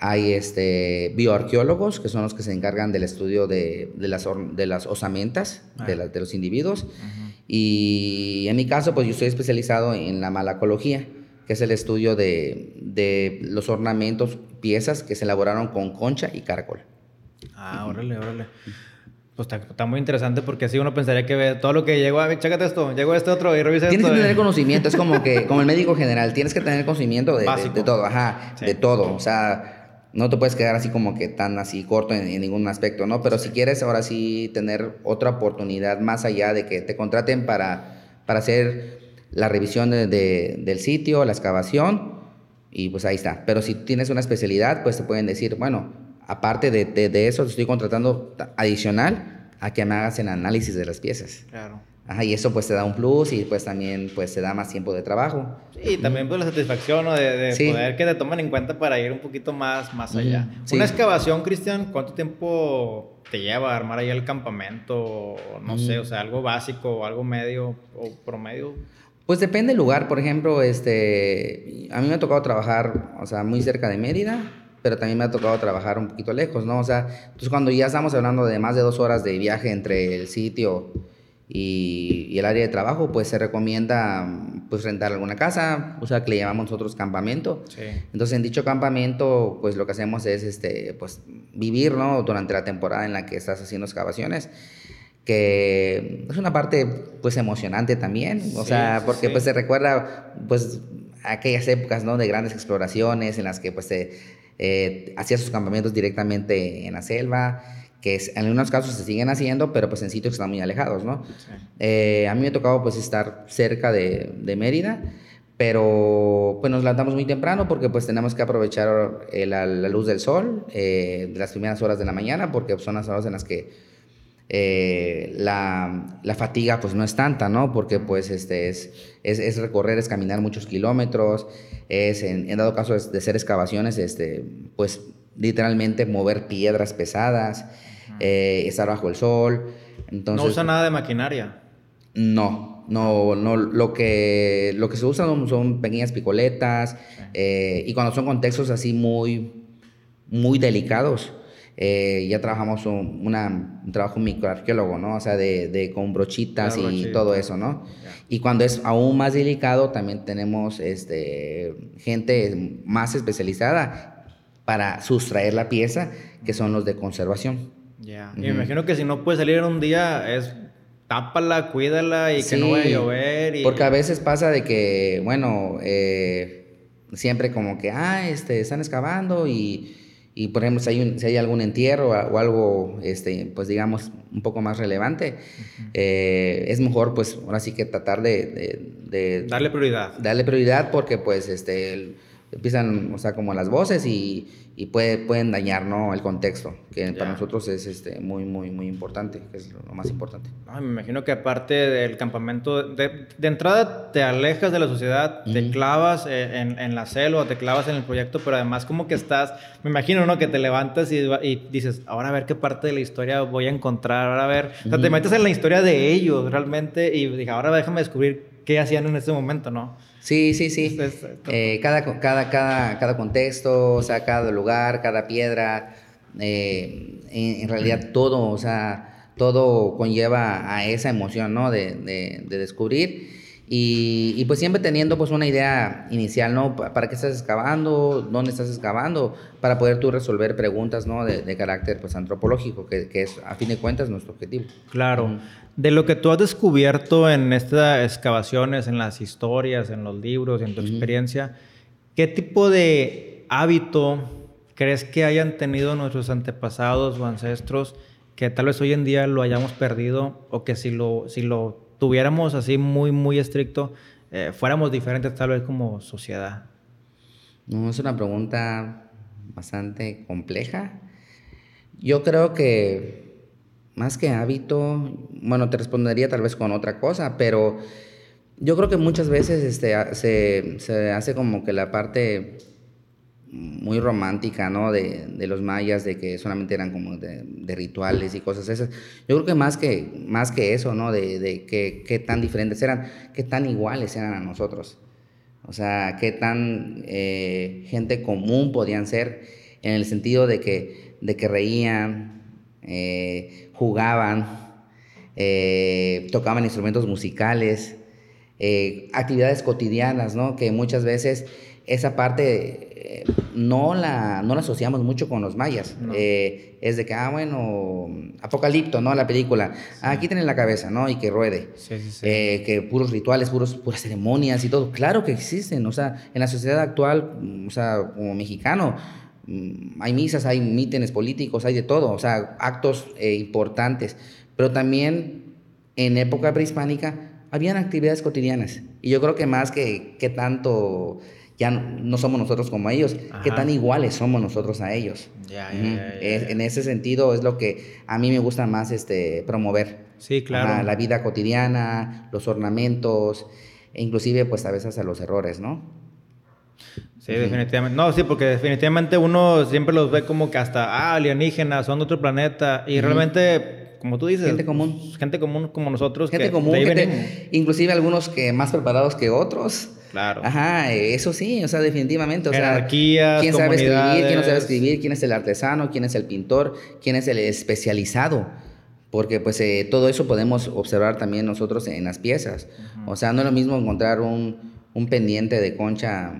hay este, bioarqueólogos, que son los que se encargan del estudio de, de las, de las osamentas ah. de, la, de, los individuos. Uh -huh. Y en mi caso, pues yo estoy especializado en la malacología, que es el estudio de, de los ornamentos, piezas que se elaboraron con concha y caracol. Ah, órale, órale. Pues está, está, muy interesante porque así uno pensaría que ve todo lo que llegó a chécate esto, llegó este otro y revisa tienes esto. Que tener conocimiento, es como que, como el médico general, tienes que tener conocimiento de, de, de todo, ajá, sí. de todo. O sea, no te puedes quedar así como que tan así corto en, en ningún aspecto, ¿no? Pero si quieres ahora sí tener otra oportunidad más allá de que te contraten para, para hacer la revisión de, de, del sitio, la excavación, y pues ahí está. Pero si tienes una especialidad, pues te pueden decir, bueno, aparte de, de, de, eso, te estoy contratando adicional a que me hagas el análisis de las piezas. Claro. Ajá, y eso pues te da un plus y pues también pues te da más tiempo de trabajo. Sí, y también pues la satisfacción ¿no? de, de sí. poder que te tomen en cuenta para ir un poquito más, más allá. Sí. Una excavación, Cristian, ¿cuánto tiempo te lleva a armar ahí el campamento? No sé, o sea, algo básico, algo medio o promedio. Pues depende del lugar, por ejemplo, este, a mí me ha tocado trabajar, o sea, muy cerca de Mérida, pero también me ha tocado trabajar un poquito lejos, ¿no? O sea, entonces cuando ya estamos hablando de más de dos horas de viaje entre el sitio y, el área de trabajo, pues se recomienda pues rentar alguna casa, o sea, que le llamamos nosotros campamento. Sí. Entonces en dicho campamento, pues lo que hacemos es, este, pues vivir, ¿no? Durante la temporada en la que estás haciendo excavaciones que es una parte pues emocionante también, o sea, porque pues se recuerda pues aquellas épocas, ¿no? De grandes exploraciones en las que pues se eh, hacía sus campamentos directamente en la selva, que en algunos casos se siguen haciendo, pero pues en sitios que están muy alejados, ¿no? Eh, a mí me ha tocado pues estar cerca de, de, Mérida, pero pues nos levantamos muy temprano porque pues tenemos que aprovechar la, luz del sol de las primeras horas de la mañana, porque son las horas en las que eh, la, la, fatiga pues no es tanta, ¿no? Porque pues este es, es, es recorrer, es caminar muchos kilómetros, es en, en dado caso de ser excavaciones, este, pues literalmente mover piedras pesadas, eh, estar bajo el sol. Entonces, ¿No usa nada de maquinaria? No, no, no, lo que, lo que se usa son, pequeñas picoletas eh, y cuando son contextos así muy, muy delicados, eh, ya trabajamos un, una, un trabajo microarqueólogo, ¿no? O sea, de, de con brochitas y todo eso, ¿no? Y cuando es aún más delicado, también tenemos este, gente más especializada para sustraer la pieza, que son los de conservación. Ya. Y me imagino que si no puede salir en un día, es tápala, cuídala y que no vaya a llover. Porque a veces pasa de que, bueno, eh, siempre como que, ah, este, están excavando y y por ejemplo, si hay, si hay algún entierro o algo, este, pues digamos, un poco más relevante, eh, es mejor pues ahora sí que tratar de, de, Darle prioridad. Darle prioridad porque pues este, empiezan, o sea, como las voces y, y puede, pueden dañar ¿no? el contexto, que para nosotros es este, muy, muy, muy importante, que es lo más importante. me imagino que aparte del campamento, de, de entrada te alejas de la sociedad, te clavas eh, en, en, la selva, te clavas en el proyecto, pero además como que estás, me imagino, ¿no? Que te levantas y, y dices, ahora a ver qué parte de la historia voy a encontrar, ahora a ver, o sea, te metes en la historia de ellos realmente y dije, ahora déjame descubrir qué hacían en ese momento, ¿no? Sí, sí, sí. Eh, cada, cada, cada, cada contexto, o sea, cada lugar, cada piedra, eh, en, realidad todo, o sea, todo conlleva a esa emoción, ¿no? De, de, descubrir. Y, y, pues siempre teniendo pues una idea inicial, ¿no? ¿Para qué estás excavando? ¿Dónde estás excavando? Para poder tú resolver preguntas, ¿no? De, de carácter pues antropológico, que, que, es a fin de cuentas nuestro objetivo. Claro. De lo que tú has descubierto en estas excavaciones, en las historias, en los libros, en tu experiencia, ¿qué tipo de hábito crees que hayan tenido nuestros antepasados o ancestros que tal vez hoy en día lo hayamos perdido o que si lo, si lo tuviéramos así muy, muy estricto, eh, fuéramos diferentes tal vez como sociedad? No, es una pregunta bastante compleja. Yo creo que más que hábito, bueno, te respondería tal vez con otra cosa, pero yo creo que muchas veces este, se, se hace como que la parte muy romántica, ¿no? De, de, los mayas, de que solamente eran como de, rituales y cosas esas. Yo creo que más que, más que eso, ¿no? De, de qué tan diferentes eran, qué tan iguales eran a nosotros. O sea, qué tan eh, gente común podían ser en el sentido de que, de que reían, eh, jugaban, eh, tocaban instrumentos musicales, actividades cotidianas, ¿no? Que muchas veces esa parte no, la, no la asociamos mucho con los mayas. es de que, ah, bueno, Apocalipto, ¿no? La película. Ah, aquí tienen la cabeza, ¿no? Y que ruede. que puros rituales, puros, puras ceremonias y todo. Claro que existen. O sea, en la sociedad actual, o sea, como mexicano, Mm, hay misas, hay mítines políticos, hay de todo, o sea, actos eh, importantes, pero también en época prehispánica habían actividades cotidianas. Y yo creo que más que, que tanto ya no, somos nosotros como ellos, que tan iguales somos nosotros a ellos. en ese sentido es lo que a mí me gusta más este, promover. Sí, claro. la vida cotidiana, los ornamentos, e inclusive pues a veces a los errores, ¿no? Sí, definitivamente. No, sí, porque definitivamente uno siempre los ve como que hasta, ah, alienígenas, son de otro planeta. Y realmente, como tú dices... Gente común. Gente común como nosotros. Gente común, inclusive algunos que más preparados que otros. Claro. Ajá, eso sí, o sea, definitivamente. O Jerarquías, ¿quién sabe escribir? ¿Quién no sabe escribir? ¿Quién es el artesano? ¿Quién es el pintor? ¿Quién es el especializado? Porque pues eh, todo eso podemos observar también nosotros en las piezas. O sea, no es lo mismo encontrar un, un pendiente de concha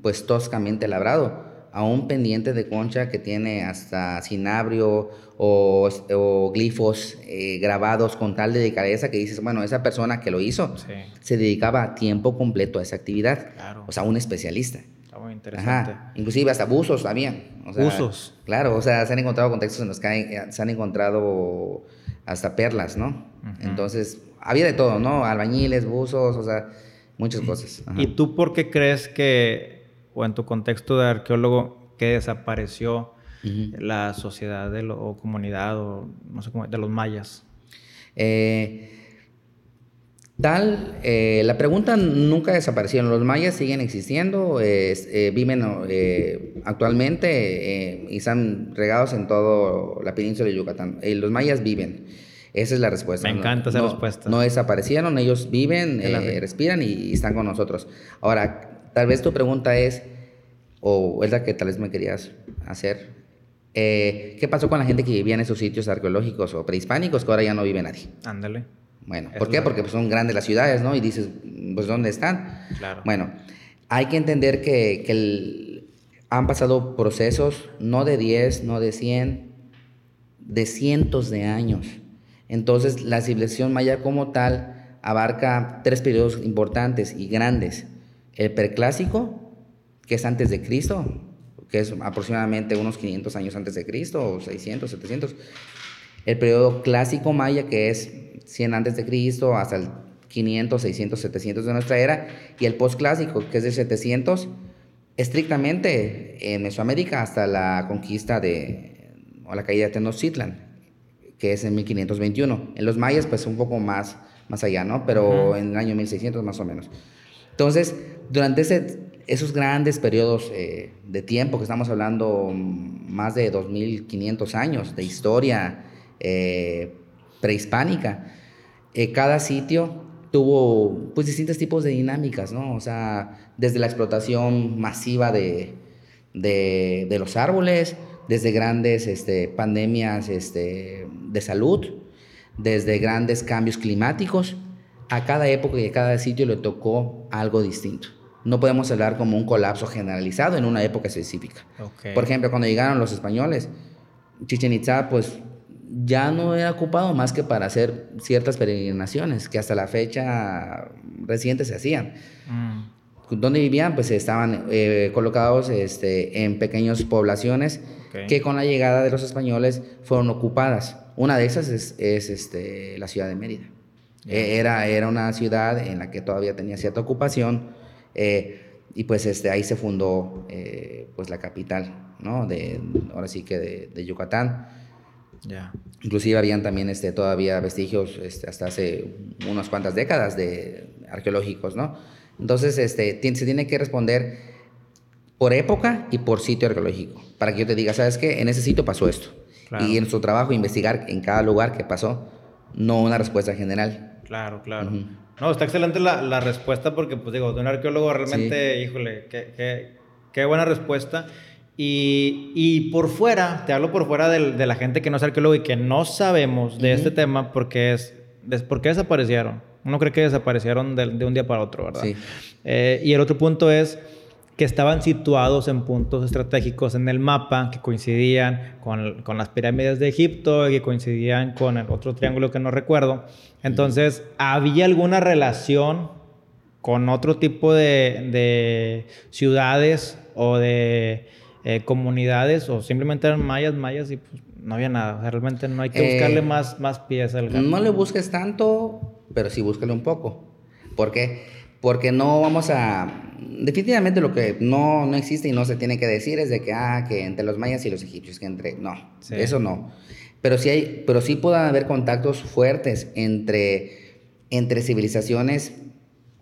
pues toscamente labrado a un pendiente de concha que tiene hasta cinabrio o, glifos eh, grabados con tal delicadeza que dices, bueno, esa persona que lo hizo se dedicaba a tiempo completo a esa actividad. O sea, un especialista. Está muy interesante. Inclusive hasta buzos había. buzos. Claro, o sea, se han encontrado contextos en los que eh, se han encontrado hasta perlas, ¿no? Entonces, había de todo, ¿no? Albañiles, buzos, o sea, muchas cosas. ¿Y tú por qué crees que, o en tu contexto de arqueólogo, que desapareció la sociedad de o comunidad, o no sé cómo, de los mayas? Eh, tal, eh, la pregunta nunca desaparecieron. Los mayas siguen existiendo, eh, viven actualmente y están regados en toda la península de Yucatán. los mayas viven. Esa es la respuesta. Me encanta esa respuesta. No desaparecieron, ellos viven, respiran y, están con nosotros. Ahora, tal vez tu pregunta es, o es la que tal vez me querías hacer, eh, ¿Qué pasó con la gente que vivía en esos sitios arqueológicos o prehispánicos que ahora ya no vive nadie? Ándale. Bueno, ¿por qué? Porque pues, son grandes las ciudades, ¿no? Y dices, pues ¿dónde están? Claro. Bueno, hay que entender que, han pasado procesos no de 10, no de 100, de cientos de años. Entonces, la civilización maya como tal abarca tres periodos importantes y grandes. El preclásico, que es antes de Cristo, que es aproximadamente unos 500 años antes de Cristo, o 600, 700. El periodo clásico maya, que es 100 antes de Cristo hasta el 500, 600, 700 de nuestra era, y el postclásico, que es de 700, estrictamente en Mesoamérica hasta la conquista de, o la caída de Tenochtitlan, que es en 1521. En los mayas, pues un poco más, más allá, ¿no? Pero en el año 1600 más o menos. Entonces, durante esos grandes periodos eh, de tiempo, que estamos hablando más de 2.500 años de historia eh, prehispánica, eh, cada sitio tuvo pues distintos tipos de dinámicas, ¿no? O sea, desde la explotación masiva de, de, los árboles, desde grandes este, pandemias este, de salud, desde grandes cambios climáticos, a cada época y a cada sitio le tocó algo distinto no podemos hablar como un colapso generalizado en una época específica. Por ejemplo, cuando llegaron los españoles, Chichen Itza, pues ya no era ocupado más que para hacer ciertas peregrinaciones que hasta la fecha reciente se hacían. Mm. ¿Dónde vivían? Pues estaban eh, colocados este, en pequeñas poblaciones que con la llegada de los españoles fueron ocupadas. Una de esas es, este, la ciudad de Mérida. Era, era una ciudad en la que todavía tenía cierta ocupación eh, y pues este, ahí se fundó eh, pues la capital, ¿no? De, ahora sí que de, Yucatán. Ya. Inclusive habían también este, todavía vestigios este, hasta hace unas cuantas décadas de arqueológicos, ¿no? Entonces este, se tiene que responder por época y por sitio arqueológico, para que yo te diga, ¿sabes qué? En ese sitio pasó esto. Y en su trabajo investigar en cada lugar que pasó, no una respuesta general. Claro, claro. No, está excelente la, la, respuesta porque, pues digo, de un arqueólogo realmente, híjole, qué, qué, qué, buena respuesta. Y, y, por fuera, te hablo por fuera de, de, la gente que no es arqueólogo y que no sabemos de este tema porque es, ¿por qué desaparecieron? Uno cree que desaparecieron de, de un día para otro, ¿verdad? Sí. Eh, y el otro punto es que estaban situados en puntos estratégicos en el mapa que coincidían con, con, las pirámides de Egipto y que coincidían con el otro triángulo que no recuerdo. Entonces, ¿había alguna relación con otro tipo de, de ciudades o de eh, comunidades o simplemente eran mayas, mayas y pues no había nada? realmente no hay que buscarle eh, más, más pies al No le busques tanto, pero sí búscale un poco. ¿Por qué? Porque no vamos a definitivamente lo que no, no existe y no se tiene que decir es de que, ah, que entre los mayas y los egipcios, que entre, no, eso no. Pero sí, hay, pero sí pueden haber contactos fuertes entre, entre civilizaciones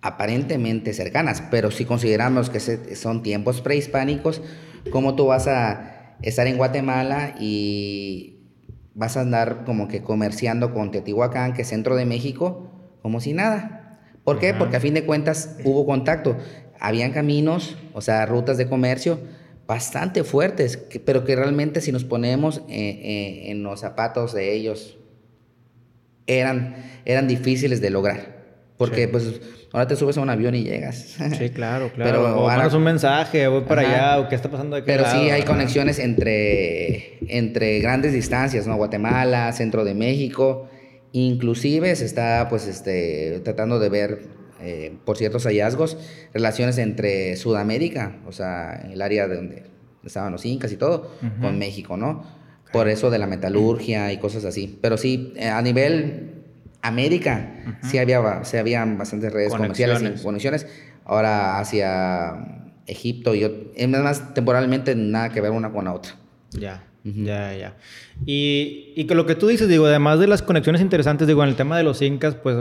aparentemente cercanas, pero si consideramos que son tiempos prehispánicos, ¿cómo tú vas a estar en Guatemala y vas a andar como que comerciando con Teotihuacán, que es centro de México, como si nada? ¿Por qué? Porque a fin de cuentas hubo contacto. Habían caminos, o sea, rutas de comercio bastante fuertes, pero que realmente si nos ponemos eh, eh, en los zapatos de ellos, eran, eran difíciles de lograr. Porque pues ahora te subes a un avión y llegas. Sí, claro, claro. Pero o ahora, un mensaje, voy para allá, o qué está pasando aquí. Pero sí hay conexiones entre, entre grandes distancias, ¿no? Guatemala, centro de México. Inclusive se está pues este, tratando de ver, eh, por ciertos hallazgos, relaciones entre Sudamérica, o sea, el área de donde estaban los incas y todo, con México, ¿no? Por eso de la metalurgia y cosas así. Pero sí, eh, a nivel América, sí había, sí habían bastantes redes comerciales y conexiones. Ahora hacia Egipto y es más temporalmente nada que ver una con la otra. Ya. Ya, ya. Y, y con lo que tú dices, digo, además de las conexiones interesantes, digo, en el tema de los incas, pues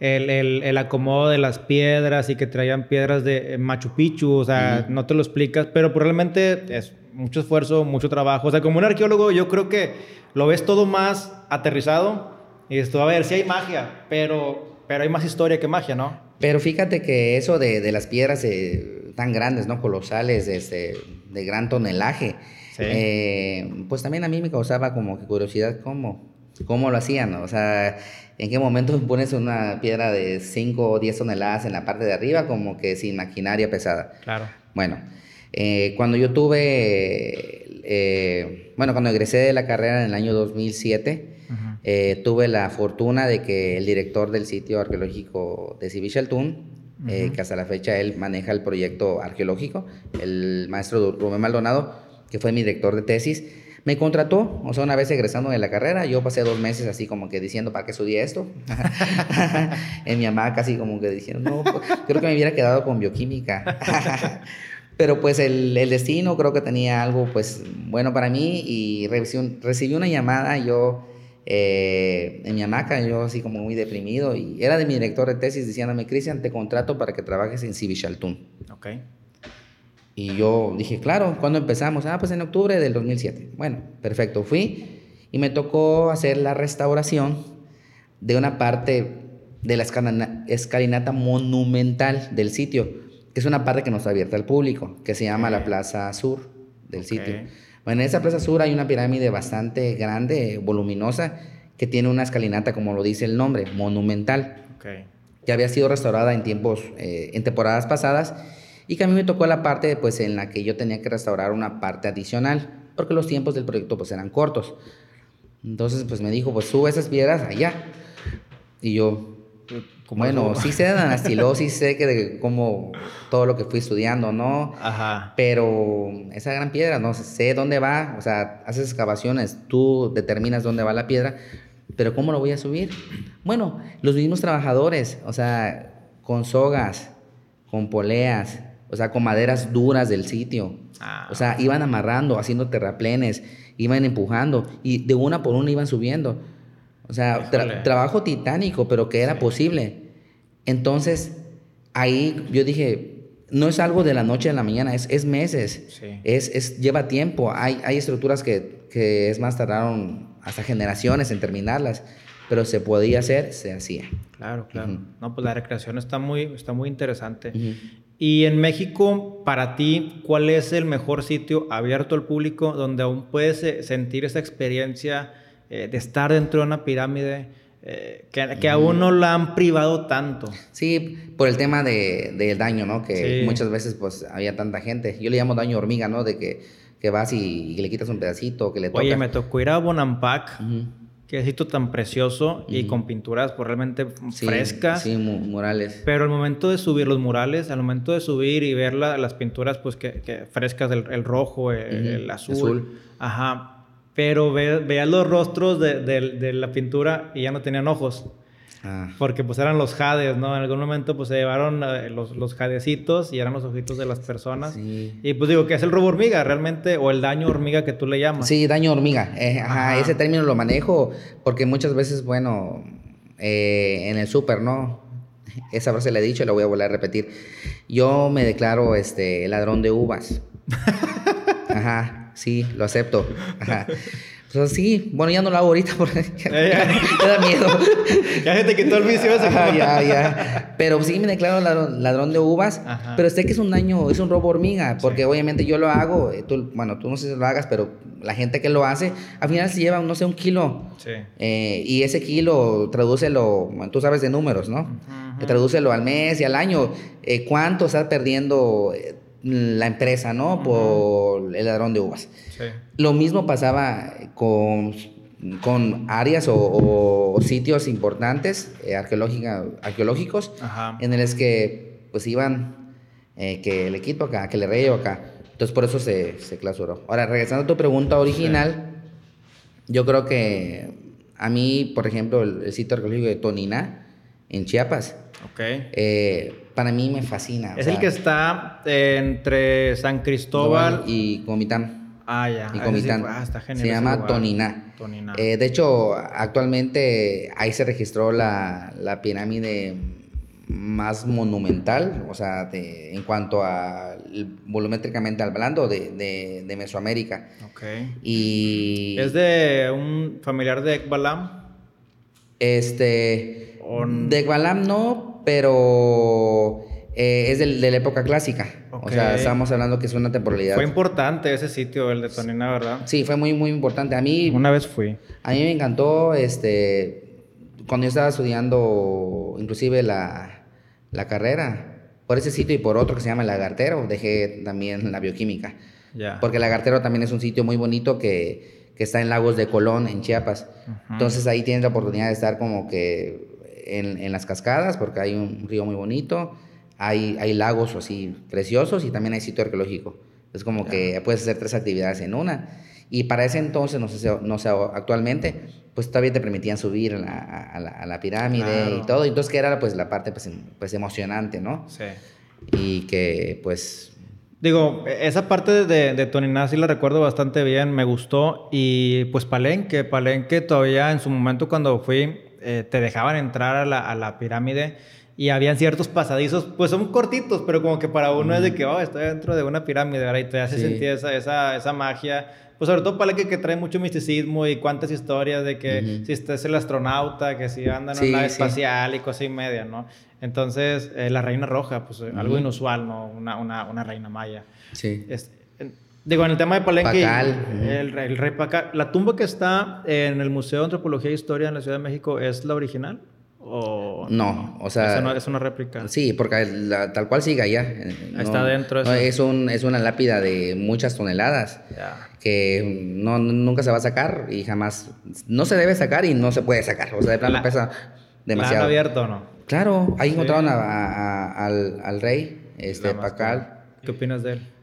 el, el, el acomodo de las piedras y que traían piedras de Machu Picchu, o sea, no te lo explicas, pero probablemente es mucho esfuerzo, mucho trabajo. O sea, como un arqueólogo, yo creo que lo ves todo más aterrizado y esto, a ver, sí hay magia, pero, pero hay más historia que magia, ¿no? Pero fíjate que eso de, de las piedras eh, tan grandes, ¿no? Colosales, de, este, de gran tonelaje, eh, pues también a mí me causaba como que curiosidad cómo, cómo lo hacían, ¿no? O sea, ¿en qué momento pones una piedra de 5 o 10 toneladas en la parte de arriba como que sin maquinaria pesada? Claro. Bueno, eh, cuando yo tuve, eh, bueno, cuando egresé de la carrera en el año 2007, eh, tuve la fortuna de que el director del sitio arqueológico de Sibichaltún, que hasta la fecha él maneja el proyecto arqueológico, el maestro Rubén Maldonado, que fue mi director de tesis, me contrató, o sea, una vez egresando de la carrera, yo pasé dos meses así como que diciendo, ¿para qué estudié esto? en mi mamá casi como que diciendo, no, pues, creo que me hubiera quedado con bioquímica. Pero pues el, destino creo que tenía algo pues bueno para mí y recibí, recibí una llamada yo eh, en mi hamaca, yo así como muy deprimido y era de mi director de tesis diciéndome, Cristian, te contrato para que trabajes en Cibichaltún. Ok. Y yo dije, claro, ¿cuándo empezamos? Ah, pues en octubre del 2007. Bueno, perfecto, fui y me tocó hacer la restauración de una parte de la escalinata monumental del sitio que es una parte que no está abierta al público, que se llama la Plaza Sur del sitio. Bueno, en esa Plaza Sur hay una pirámide bastante grande, voluminosa, que tiene una escalinata, como lo dice el nombre, monumental. Que había sido restaurada en tiempos, eh, en temporadas pasadas, y que a mí me tocó la parte, pues, en la que yo tenía que restaurar una parte adicional, porque los tiempos del proyecto, pues, eran cortos. Entonces, pues, me dijo, pues, sube esas piedras allá. Y yo, bueno, sí sé de anastilosis, sé que de cómo todo lo que fui estudiando, ¿no? Ajá. Pero esa gran piedra, no sé dónde va, o sea, haces excavaciones, tú determinas dónde va la piedra, pero ¿cómo lo voy a subir? Bueno, los mismos trabajadores, o sea, con sogas, con poleas, o sea, con maderas duras del sitio. Ah. O sea, iban amarrando, haciendo terraplenes, iban empujando y de una por una iban subiendo. O sea, trabajo titánico, pero que era posible. Entonces, ahí yo dije, no es algo de la noche a la mañana, es, es meses, es, es, lleva tiempo. Hay, hay estructuras que, que, es más, tardaron hasta generaciones en terminarlas, pero se podía hacer, se hacía. Claro, claro. No, pues la recreación está muy, está muy interesante. Y en México, para ti, ¿cuál es el mejor sitio abierto al público donde aún puedes eh, sentir esa experiencia? Eh, de estar dentro de una pirámide eh, que, aún no la han privado tanto. Sí, por el tema del de, daño, ¿no? Que muchas veces pues había tanta gente. Yo le llamo daño hormiga, ¿no? De que, que vas y, le quitas un pedacito, que le tocas. Oye, me tocó ir a Bonampak. Que sitio tan precioso y con pinturas pues, realmente frescas. Sí, murales. Pero al momento de subir los murales, al momento de subir y ver las pinturas pues que, frescas, el, rojo, el, azul, azul, Ajá pero veas los rostros de, la pintura y ya no tenían ojos. Ah. Porque pues eran los jades, ¿no? En algún momento pues se llevaron eh, los, los, jadecitos y eran los ojitos de las personas. Y pues digo, ¿qué es el robo hormiga realmente? O el daño hormiga que tú le llamas. Sí, daño hormiga. Eh, ajá, ese término lo manejo porque muchas veces, bueno, eh, en el súper, ¿no? esa frase la he dicho y la voy a volver a repetir. Yo me declaro este ladrón de uvas. Ajá, sí, lo acepto. Ajá. Sí, bueno, ya no lo hago ahorita porque me da miedo. ya se te quitó el vicio ese. ya, ya. Pero sí me declaro ladrón, de uvas. Pero sé que es un daño, es un robo hormiga, porque obviamente yo lo hago. Eh, tú, bueno, tú no sé si lo hagas, pero la gente que lo hace, al final se lleva, no sé, un kilo. Sí. Eh, y ese kilo, tradúcelo, tú sabes de números, ¿no? Uh Tradúcelo al mes y al año. Eh, ¿Cuánto estás perdiendo? La empresa, ¿no? Por el ladrón de uvas. Lo mismo pasaba con, con áreas o, sitios importantes eh, arqueológicos en los que pues iban eh, que el equipo acá, que le rey acá. Entonces por eso se, se clausuró. Ahora, regresando a tu pregunta original, yo creo que a mí, por ejemplo, el, sitio arqueológico de Tonina, en Chiapas, okay. Eh, para mí me fascina. Es el que está entre San Cristóbal y Comitán. Ah, ya. Y Comitán. Ah, está genial Se llama Toniná. Eh, de hecho, actualmente ahí se registró la, pirámide más monumental, o sea, en cuanto a volumétricamente hablando, de, de, Mesoamérica. Ok. Y... ¿Es de un familiar de Ekbalam? Este... De Ekbalam no, pero eh, es de, la época clásica. O sea, estamos hablando que es una temporalidad. Fue importante ese sitio, el de Tonina, ¿verdad? Sí, fue muy, muy importante. A mí... Una vez fui. A mí me encantó, este, cuando yo estaba estudiando inclusive la, la carrera, por ese sitio y por otro que se llama Lagartero, dejé también la bioquímica. Ya. Porque Lagartero también es un sitio muy bonito que, que está en Lagos de Colón, en Chiapas. Entonces ahí tienes la oportunidad de estar como que en, las cascadas, porque hay un río muy bonito, hay, hay lagos así preciosos y también hay sitio arqueológico. Es como que puedes hacer tres actividades en una. Y para ese entonces, no sé, no sé actualmente, pues todavía te permitían subir a la, a la, pirámide y todo. Entonces, que era pues la parte pues, em, pues emocionante, ¿no? Sí. Y que pues... Digo, esa parte de, de Toniná sí la recuerdo bastante bien, me gustó. Y pues Palenque, Palenque todavía en su momento cuando fui, eh, te dejaban entrar a la, a la, pirámide y habían ciertos pasadizos, pues son cortitos, pero como que para uno es de que, oh, estoy dentro de una pirámide, ¿verdad? Y te hace sentir esa, esa, esa magia. Pues sobre todo para que, que trae mucho misticismo y cuántas historias de que si este es el astronauta, que si anda en una nave espacial y cosa y media, ¿no? Entonces, eh, la reina roja, pues algo inusual, ¿no? Una, una, una reina maya. Sí. Digo, en el tema de Palenque, el, rey Pacal, ¿la tumba que está en el Museo de Antropología e Historia en la Ciudad de México es la original? ¿O no, o sea... Es una, réplica. Sí, porque tal cual sigue allá. está dentro. es, un, es una lápida de muchas toneladas que no, nunca se va a sacar y jamás... No se debe sacar y no se puede sacar. O sea, de plano pesa demasiado. ¿La han abierto o no? Claro, ahí encontraron al, al, rey, este, Pacal. ¿Qué opinas de él?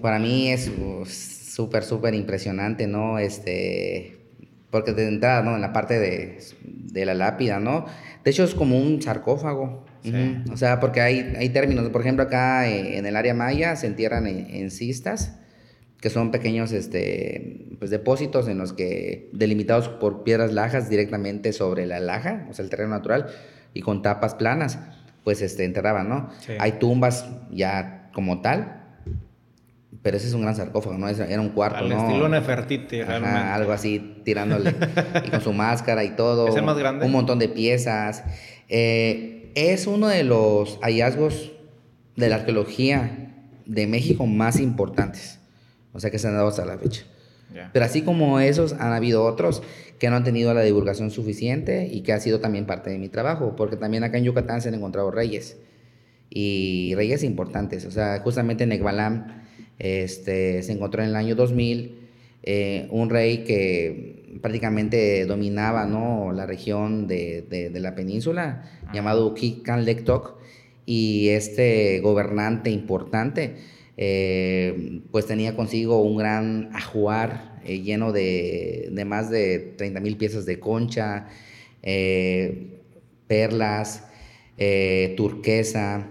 Para mí es súper, súper impresionante, ¿no? Este, porque de entrada, ¿no? En la parte de, de, la lápida, ¿no? De hecho, es como un sarcófago. O sea, porque hay, hay términos. Por ejemplo, acá eh, en el área maya se entierran en, cistas, que son pequeños este, pues, depósitos en los que, delimitados por piedras lajas directamente sobre la laja, o sea, el terreno natural, y con tapas planas, pues este, enterraban, ¿no? Hay tumbas ya como tal, pero ese es un gran sarcófago, ¿no? Era un cuarto, Al ¿no? estilo Nefertiti, realmente. algo así, tirándole. y con su máscara y todo. ¿Es el más grande? Un montón de piezas. Eh, es uno de los hallazgos de la arqueología de México más importantes. O sea, que se han dado hasta la fecha. Pero así como esos, han habido otros que no han tenido la divulgación suficiente y que ha sido también parte de mi trabajo, porque también acá en Yucatán se han encontrado reyes. Y reyes importantes. O sea, justamente en Ekbalam este, se encontró en el año 2000 eh, un rey que prácticamente dominaba ¿no? la región de, la península, llamado Kikan Lektok, y este gobernante importante, eh, pues tenía consigo un gran ajuar eh, lleno de, de, más de 30 mil piezas de concha, perlas, turquesa,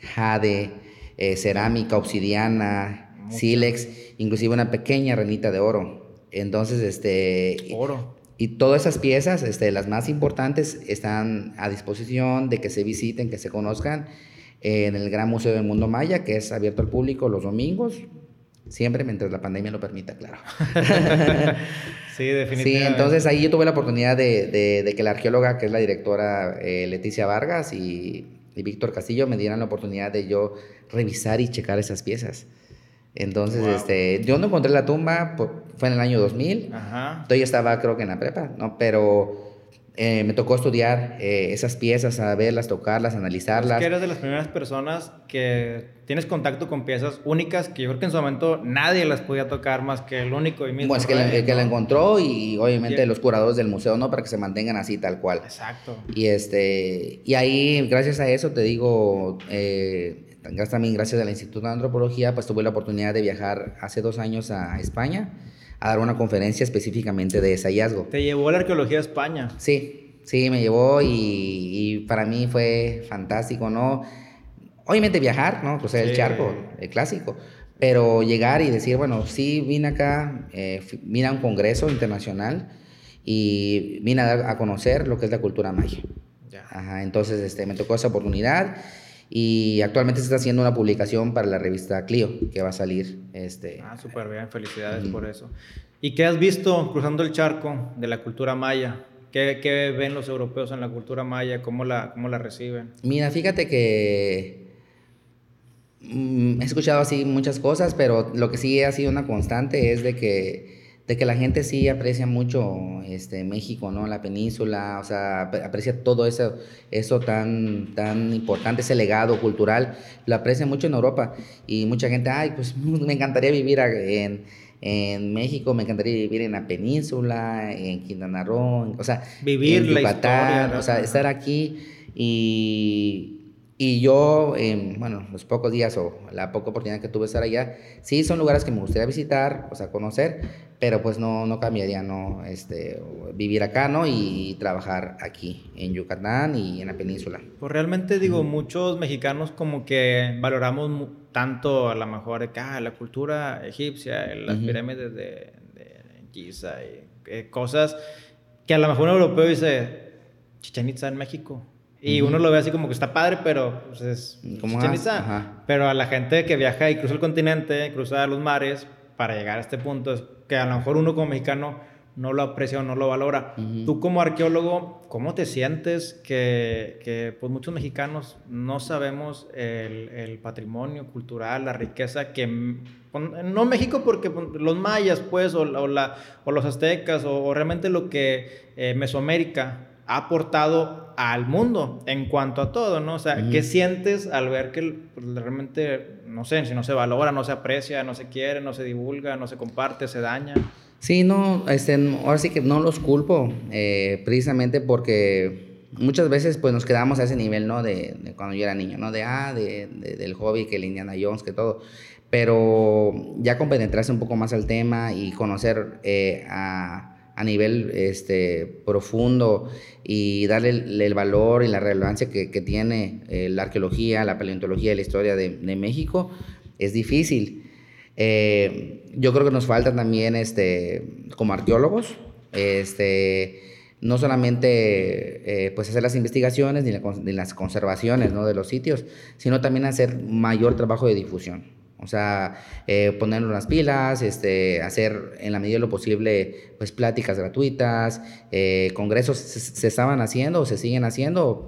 jade, eh, cerámica, obsidiana, sílex, inclusive una pequeña renita de oro. Entonces, este... Oro. Y todas esas piezas, este, las más importantes, están a disposición de que se visiten, que se conozcan en el Gran Museo del Mundo Maya, que es abierto al público los domingos, siempre mientras la pandemia lo permita, claro. sí, definitivamente. Sí, entonces ahí yo tuve la oportunidad de, de, que la arqueóloga, que es la directora eh, Leticia Vargas y, y Víctor Castillo, me dieran la oportunidad de yo revisar y checar esas piezas. Entonces, este, yo no encontré la tumba, fue en el año 2000. Ajá. Yo estaba, creo que en la prepa, ¿no? Pero eh, me tocó estudiar eh, esas piezas, a verlas, tocarlas, analizarlas. Es que eres de las primeras personas que tienes contacto con piezas únicas que yo creo que en su momento nadie las podía tocar más que el único y mismo. Bueno, es que, la, que la encontró y obviamente los curadores del museo, ¿no? Para que se mantengan así tal cual. Exacto. Y, este, y ahí, gracias a eso, te digo, eh, también gracias al Instituto de Antropología, pues tuve la oportunidad de viajar hace dos años a España a dar una conferencia específicamente de ese hallazgo. ¿Te llevó la arqueología a España? Sí, sí, me llevó y, para mí fue fantástico, ¿no? Obviamente viajar, ¿no? Cruzar el charco, el clásico, pero llegar y decir, bueno, sí, vine acá, eh, vine a un congreso internacional y vine a, a conocer lo que es la cultura maya. Ajá, entonces este, me tocó esa oportunidad y actualmente se está haciendo una publicación para la revista Clio, que va a salir. Este, ah, súper bien, felicidades por eso. ¿Y qué has visto cruzando el charco de la cultura maya? ¿Qué, ¿Qué, ven los europeos en la cultura maya? ¿Cómo la, cómo la reciben? Mira, fíjate que mm, he escuchado así muchas cosas, pero lo que sí ha sido una constante es de que de que la gente sí aprecia mucho este, México, ¿no? La península, o sea, aprecia todo eso, eso tan, tan importante, ese legado cultural, lo aprecia mucho en Europa. Y mucha gente, ay, pues me encantaría vivir en, en México, me encantaría vivir en la península, en Quintana Roo, o sea, vivir en Yucatán, o sea, estar aquí y y yo, bueno, los pocos días o la poca oportunidad que tuve de estar allá, sí son lugares que me gustaría visitar, o sea, conocer, pero pues no, no cambiaría, ¿no? Este, vivir acá, ¿no? Y, trabajar aquí, en Yucatán y en la península. Pues realmente digo, muchos mexicanos como que valoramos tanto a lo mejor acá, la cultura egipcia, las pirámides de, de Giza y eh, cosas que a lo mejor un europeo dice, Chichen Itza en México y uno lo ve así como que está padre, pero pues es como Pero a la gente que viaja y cruza el continente, cruza los mares para llegar a este punto, es que a lo mejor uno como mexicano no lo aprecia o no lo valora. Tú como arqueólogo, ¿cómo te sientes que, que pues muchos mexicanos no sabemos el, el, patrimonio cultural, la riqueza que... No México porque pues, los mayas, pues, o, o, la, o los aztecas, o, realmente lo que eh, Mesoamérica ha aportado al mundo en cuanto a todo, ¿no? O sea, ¿qué sientes al ver que pues, realmente, no sé, si no se valora, no se aprecia, no se quiere, no se divulga, no se comparte, se daña? Sí, no, este, ahora sí que no los culpo, eh, precisamente porque muchas veces pues nos quedamos a ese nivel, ¿no? De, cuando yo era niño, ¿no? De, ah, de, del hobby, que el Indiana Jones, que todo. Pero ya compenetrarse un poco más al tema y conocer eh, a a nivel este, profundo y darle el, valor y la relevancia que, tiene eh, la arqueología, la paleontología y la historia de, México, es difícil. Eh, yo creo que nos falta también, este, como arqueólogos, este, no solamente eh, pues hacer las investigaciones ni, ni las conservaciones ¿no? de los sitios, sino también hacer mayor trabajo de difusión. O sea, eh, ponernos las pilas, este, hacer en la medida de lo posible, pues pláticas gratuitas, eh, congresos se, estaban haciendo se siguen haciendo.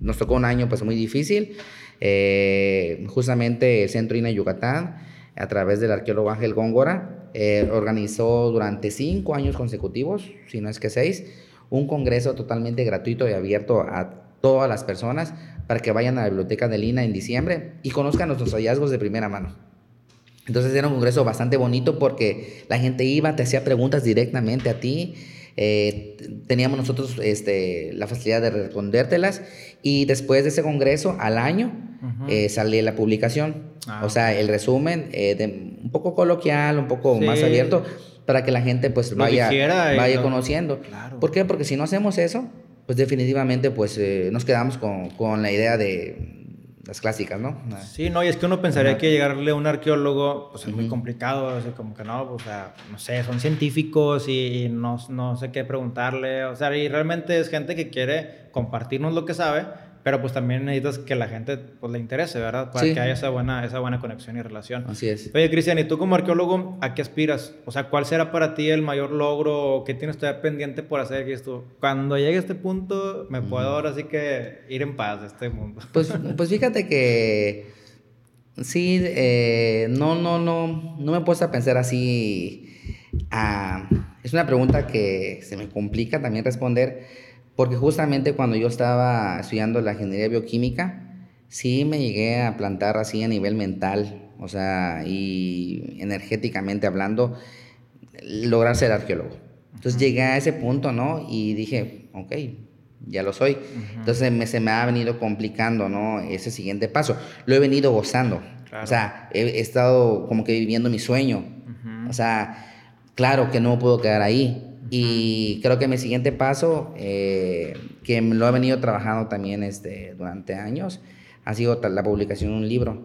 Nos tocó un año pues muy difícil. Eh, justamente el Centro INA Yucatán, a través del arqueólogo Ángel Góngora, organizó durante cinco años consecutivos, si no es que seis, un congreso totalmente gratuito y abierto a todas las personas para que vayan a la biblioteca de Lina en diciembre y conozcan nuestros hallazgos de primera mano. Entonces era un congreso bastante bonito porque la gente iba, te hacía preguntas directamente a ti. Eh, teníamos nosotros este, la facilidad de respondértelas y después de ese congreso, al año, eh, sale la publicación. Ah, o sea, el resumen eh, de, un poco coloquial, un poco más abierto, para que la gente pues vaya, vaya conociendo. ¿Por qué? Porque si no hacemos eso, pues definitivamente pues eh, nos quedamos con, con, la idea de las clásicas, ¿no? Sí, no, y es que uno pensaría que llegarle a un arqueólogo pues es muy complicado, o sea, como que no, o sea, no sé, son científicos y, no, no sé qué preguntarle, o sea, y realmente es gente que quiere compartirnos lo que sabe, pero pues también necesitas que la gente pues le interese, ¿verdad? Para que haya esa buena, esa buena conexión y relación. Así es. Oye, Cristian, ¿y tú como arqueólogo a qué aspiras? O sea, ¿cuál será para ti el mayor logro que tienes todavía pendiente por hacer esto? Cuando llegue a este punto, me puedo ahora sí que ir en paz de este mundo. Pues, pues fíjate que sí, eh, no, no, no, no me he puesto a pensar así. Ah, es una pregunta que se me complica también responder porque justamente cuando yo estaba estudiando la ingeniería bioquímica, sí me llegué a plantar así a nivel mental, o sea, y energéticamente hablando, lograr ser arqueólogo. Entonces llegué a ese punto, ¿no? Y dije, ok, ya lo soy. Entonces me, se me ha venido complicando, ¿no? Ese siguiente paso. Lo he venido gozando. O sea, he, estado como que viviendo mi sueño. O sea, claro que no puedo quedar ahí. Y creo que mi siguiente paso, eh, que lo he venido trabajando también este, durante años, ha sido la publicación de un libro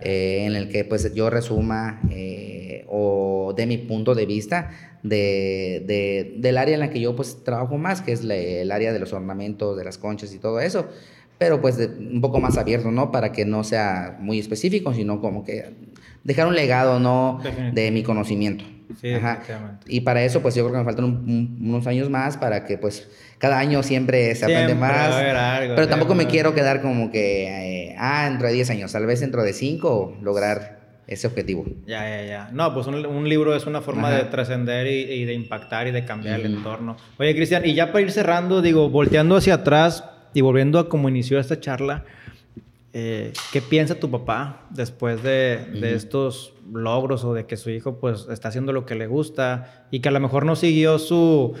eh, en el que pues yo resuma eh, o de mi punto de vista de, de, del área en la que yo pues trabajo más, que es el área de los ornamentos, de las conchas y todo eso, pero pues un poco más abierto, ¿no? Para que no sea muy específico, sino como que dejar un legado, ¿no? De mi conocimiento. Sí, Y para eso, pues yo creo que me faltan unos años más para que, pues, cada año siempre se aprende más. pero tampoco me quiero quedar como que, eh, ah, dentro de 10 años, tal vez dentro de 5 lograr ese objetivo. Ya, ya, ya. No, pues un, libro es una forma de trascender y, de impactar y de cambiar el entorno. Oye, Cristian, y ya para ir cerrando, digo, volteando hacia atrás y volviendo a cómo inició esta charla, eh, ¿qué piensa tu papá después de, estos logros o de que su hijo pues está haciendo lo que le gusta y que a lo mejor no siguió su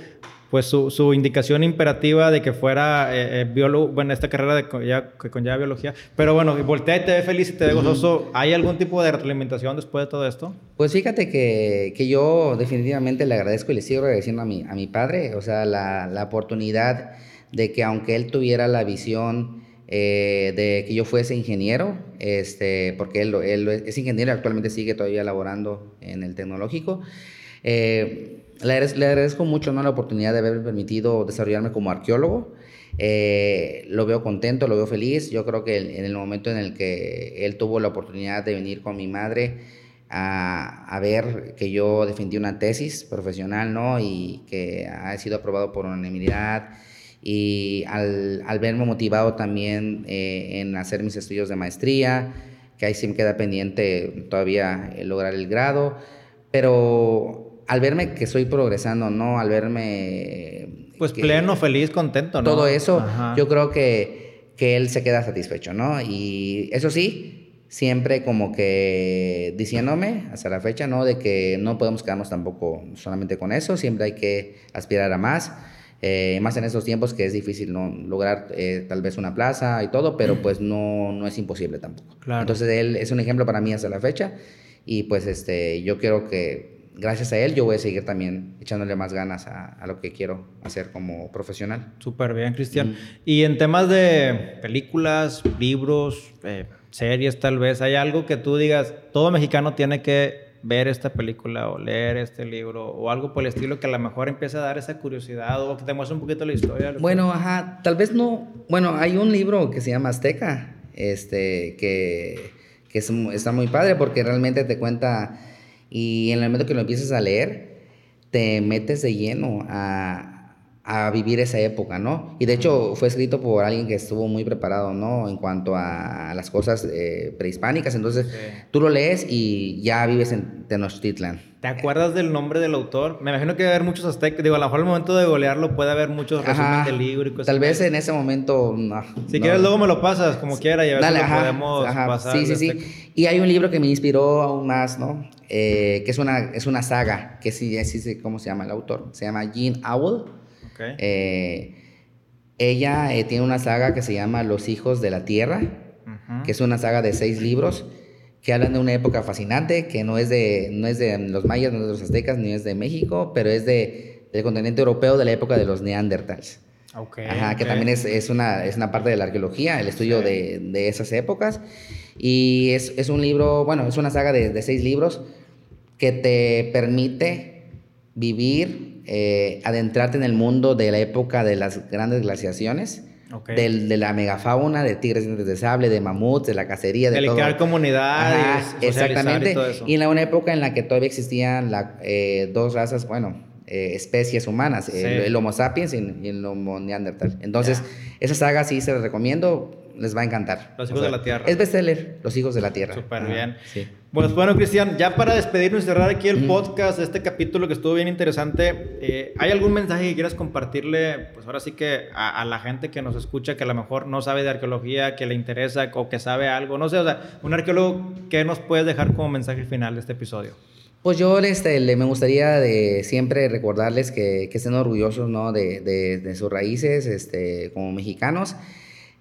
pues su, indicación imperativa de que fuera eh, eh, biólogo, bueno, esta carrera de, ya, que conlleva biología, pero bueno, voltea y te ve feliz y te ve gozoso, ¿hay algún tipo de retroalimentación después de todo esto? Pues fíjate que, que, yo definitivamente le agradezco y le sigo agradeciendo a mi, a mi padre, o sea, la, la oportunidad de que aunque él tuviera la visión eh, de que yo fuese ingeniero, este, porque él, él es ingeniero, actualmente sigue todavía laborando en el tecnológico. Eh, le, agradezco mucho ¿no? la oportunidad de haberme permitido desarrollarme como arqueólogo. Eh, lo veo contento, lo veo feliz. Yo creo que en el momento en el que él tuvo la oportunidad de venir con mi madre a, a, ver que yo defendí una tesis profesional, ¿no? Y que ha sido aprobado por unanimidad y al, al verme motivado también eh, en hacer mis estudios de maestría, que ahí sí me queda pendiente todavía lograr el grado, pero al verme que estoy progresando, ¿no? Al verme... Pues pleno, feliz, contento, ¿no? Todo eso, yo creo que, que él se queda satisfecho, ¿no? Y eso sí, siempre como que diciéndome hasta la fecha, ¿no? De que no podemos quedarnos tampoco solamente con eso, siempre hay que aspirar a más. Eh, más en estos tiempos que es difícil ¿no? lograr eh, tal vez una plaza y todo, pero pues no, no es imposible tampoco. Entonces él es un ejemplo para mí hasta la fecha y pues este, yo creo que gracias a él yo voy a seguir también echándole más ganas a, a lo que quiero hacer como profesional. Súper bien, Cristian. Y en temas de películas, libros, eh, series tal vez, ¿hay algo que tú digas, todo mexicano tiene que ver esta película o leer este libro o algo por el estilo que a lo mejor empieza a dar esa curiosidad o que te muestre un poquito la historia? Bueno, ajá, tal vez no. Bueno, hay un libro que se llama Azteca, este, que, que es, está muy padre porque realmente te cuenta y en el momento que lo empiezas a leer, te metes de lleno a, a vivir esa época, ¿no? Y de hecho fue escrito por alguien que estuvo muy preparado, ¿no? En cuanto a las cosas eh, prehispánicas, entonces tú lo lees y ya vives en Tenochtitlan. ¿Te acuerdas del nombre del autor? Me imagino que debe haber muchos aztecas, digo, a lo mejor al momento de golearlo puede haber muchos resúmenes del libro y cosas Tal vez en ese momento, no. Si quieres luego me lo pasas, como quiera, y a ver si lo podemos pasar. Sí, sí, sí. Y hay un libro que me inspiró aún más, ¿no? Eh, que es una, es una saga, que sí, sí sé cómo se llama el autor. Se llama Jean Owl. Eh, ella eh, tiene una saga que se llama Los Hijos de la Tierra, que es una saga de seis libros que hablan de una época fascinante, que no es de, no es de los mayas, no es de los aztecas, ni es de México, pero es de, del continente europeo de la época de los neandertals. Ajá, que también es, es, una, es una parte de la arqueología, el estudio de, de, esas épocas. Y es, es, un libro, bueno, es una saga de, de seis libros que te permite vivir, eh, adentrarte en el mundo de la época de las grandes glaciaciones. Del, de la megafauna, de tigres de sable, de mamuts, de la cacería, de, de crear comunidades, exactamente. Y, en una época en la que todavía existían la, eh, dos razas, bueno, eh, especies humanas, el, Homo sapiens y, el Homo neandertal. Entonces, esa saga sí se la recomiendo, les va a encantar. Los hijos de la tierra. Es bestseller, Los hijos de la tierra. Súper bien. Sí. Pues bueno, Cristian, ya para despedirnos y cerrar aquí el podcast, este capítulo que estuvo bien interesante, eh, ¿hay algún mensaje que quieras compartirle, pues ahora sí que a, la gente que nos escucha, que a lo mejor no sabe de arqueología, que le interesa o que sabe algo? No sé, o sea, un arqueólogo, ¿qué nos puedes dejar como mensaje final de este episodio? Pues yo este, me gustaría de siempre recordarles que, que estén orgullosos ¿no? de, de, sus raíces este, como mexicanos,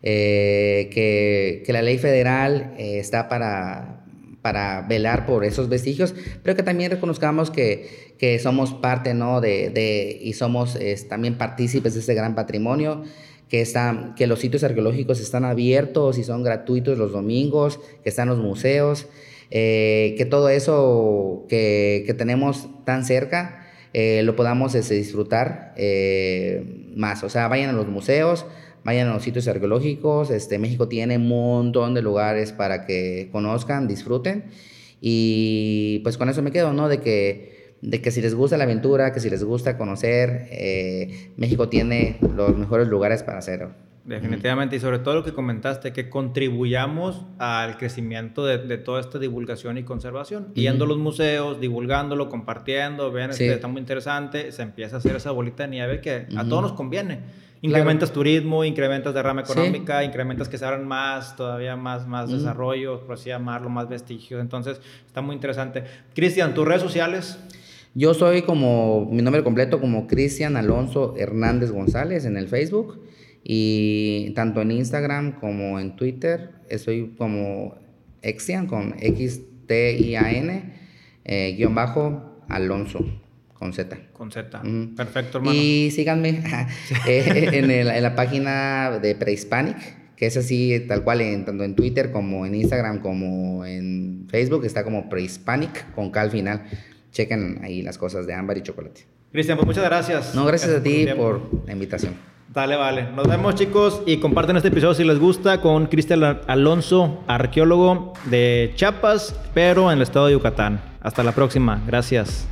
eh, que, que, la ley federal eh, está para, para velar por esos vestigios, pero que también reconozcamos que, que somos parte, ¿no? De, de y somos también partícipes de ese gran patrimonio, que, está, que los sitios arqueológicos están abiertos y son gratuitos los domingos, que están los museos, eh, que todo eso que, que, tenemos tan cerca eh, lo podamos este, disfrutar eh, más. O sea, vayan a los museos, vayan a los sitios arqueológicos. Este, México tiene un montón de lugares para que conozcan, disfruten. Y pues con eso me quedo, ¿no? De que, de que si les gusta la aventura, que si les gusta conocer, eh, México tiene los mejores lugares para hacerlo. Definitivamente, y sobre todo lo que comentaste, que contribuyamos al crecimiento de, toda esta divulgación y conservación, yendo a los museos, divulgándolo, compartiendo, vean, este, está muy interesante, se empieza a hacer esa bolita de nieve que a todos nos conviene. Incrementas turismo, incrementas derrama económica, incrementas que se abran más, todavía más, más desarrollo, por así llamarlo, más vestigios. Entonces, está muy interesante. Cristian, ¿tus redes sociales? Yo soy como, mi nombre completo como Cristian Alonso Hernández González en el Facebook y tanto en Instagram como en Twitter estoy como Exian con X-T-I-A-N eh, guion bajo Alonso. Con Z. Con Z. Perfecto, hermano. Y síganme eh, en, la página de Prehispanic, que es así, tal cual, en, tanto en Twitter como en Instagram como en Facebook, está como Prehispanic con K al final. Chequen ahí las cosas de ámbar y chocolate. Cristian, pues muchas gracias. No, gracias, a ti por, la invitación. Dale, vale. Nos vemos, chicos, y comparten este episodio si les gusta con Cristian Alonso, arqueólogo de Chiapas, pero en el estado de Yucatán. Hasta la próxima. Gracias.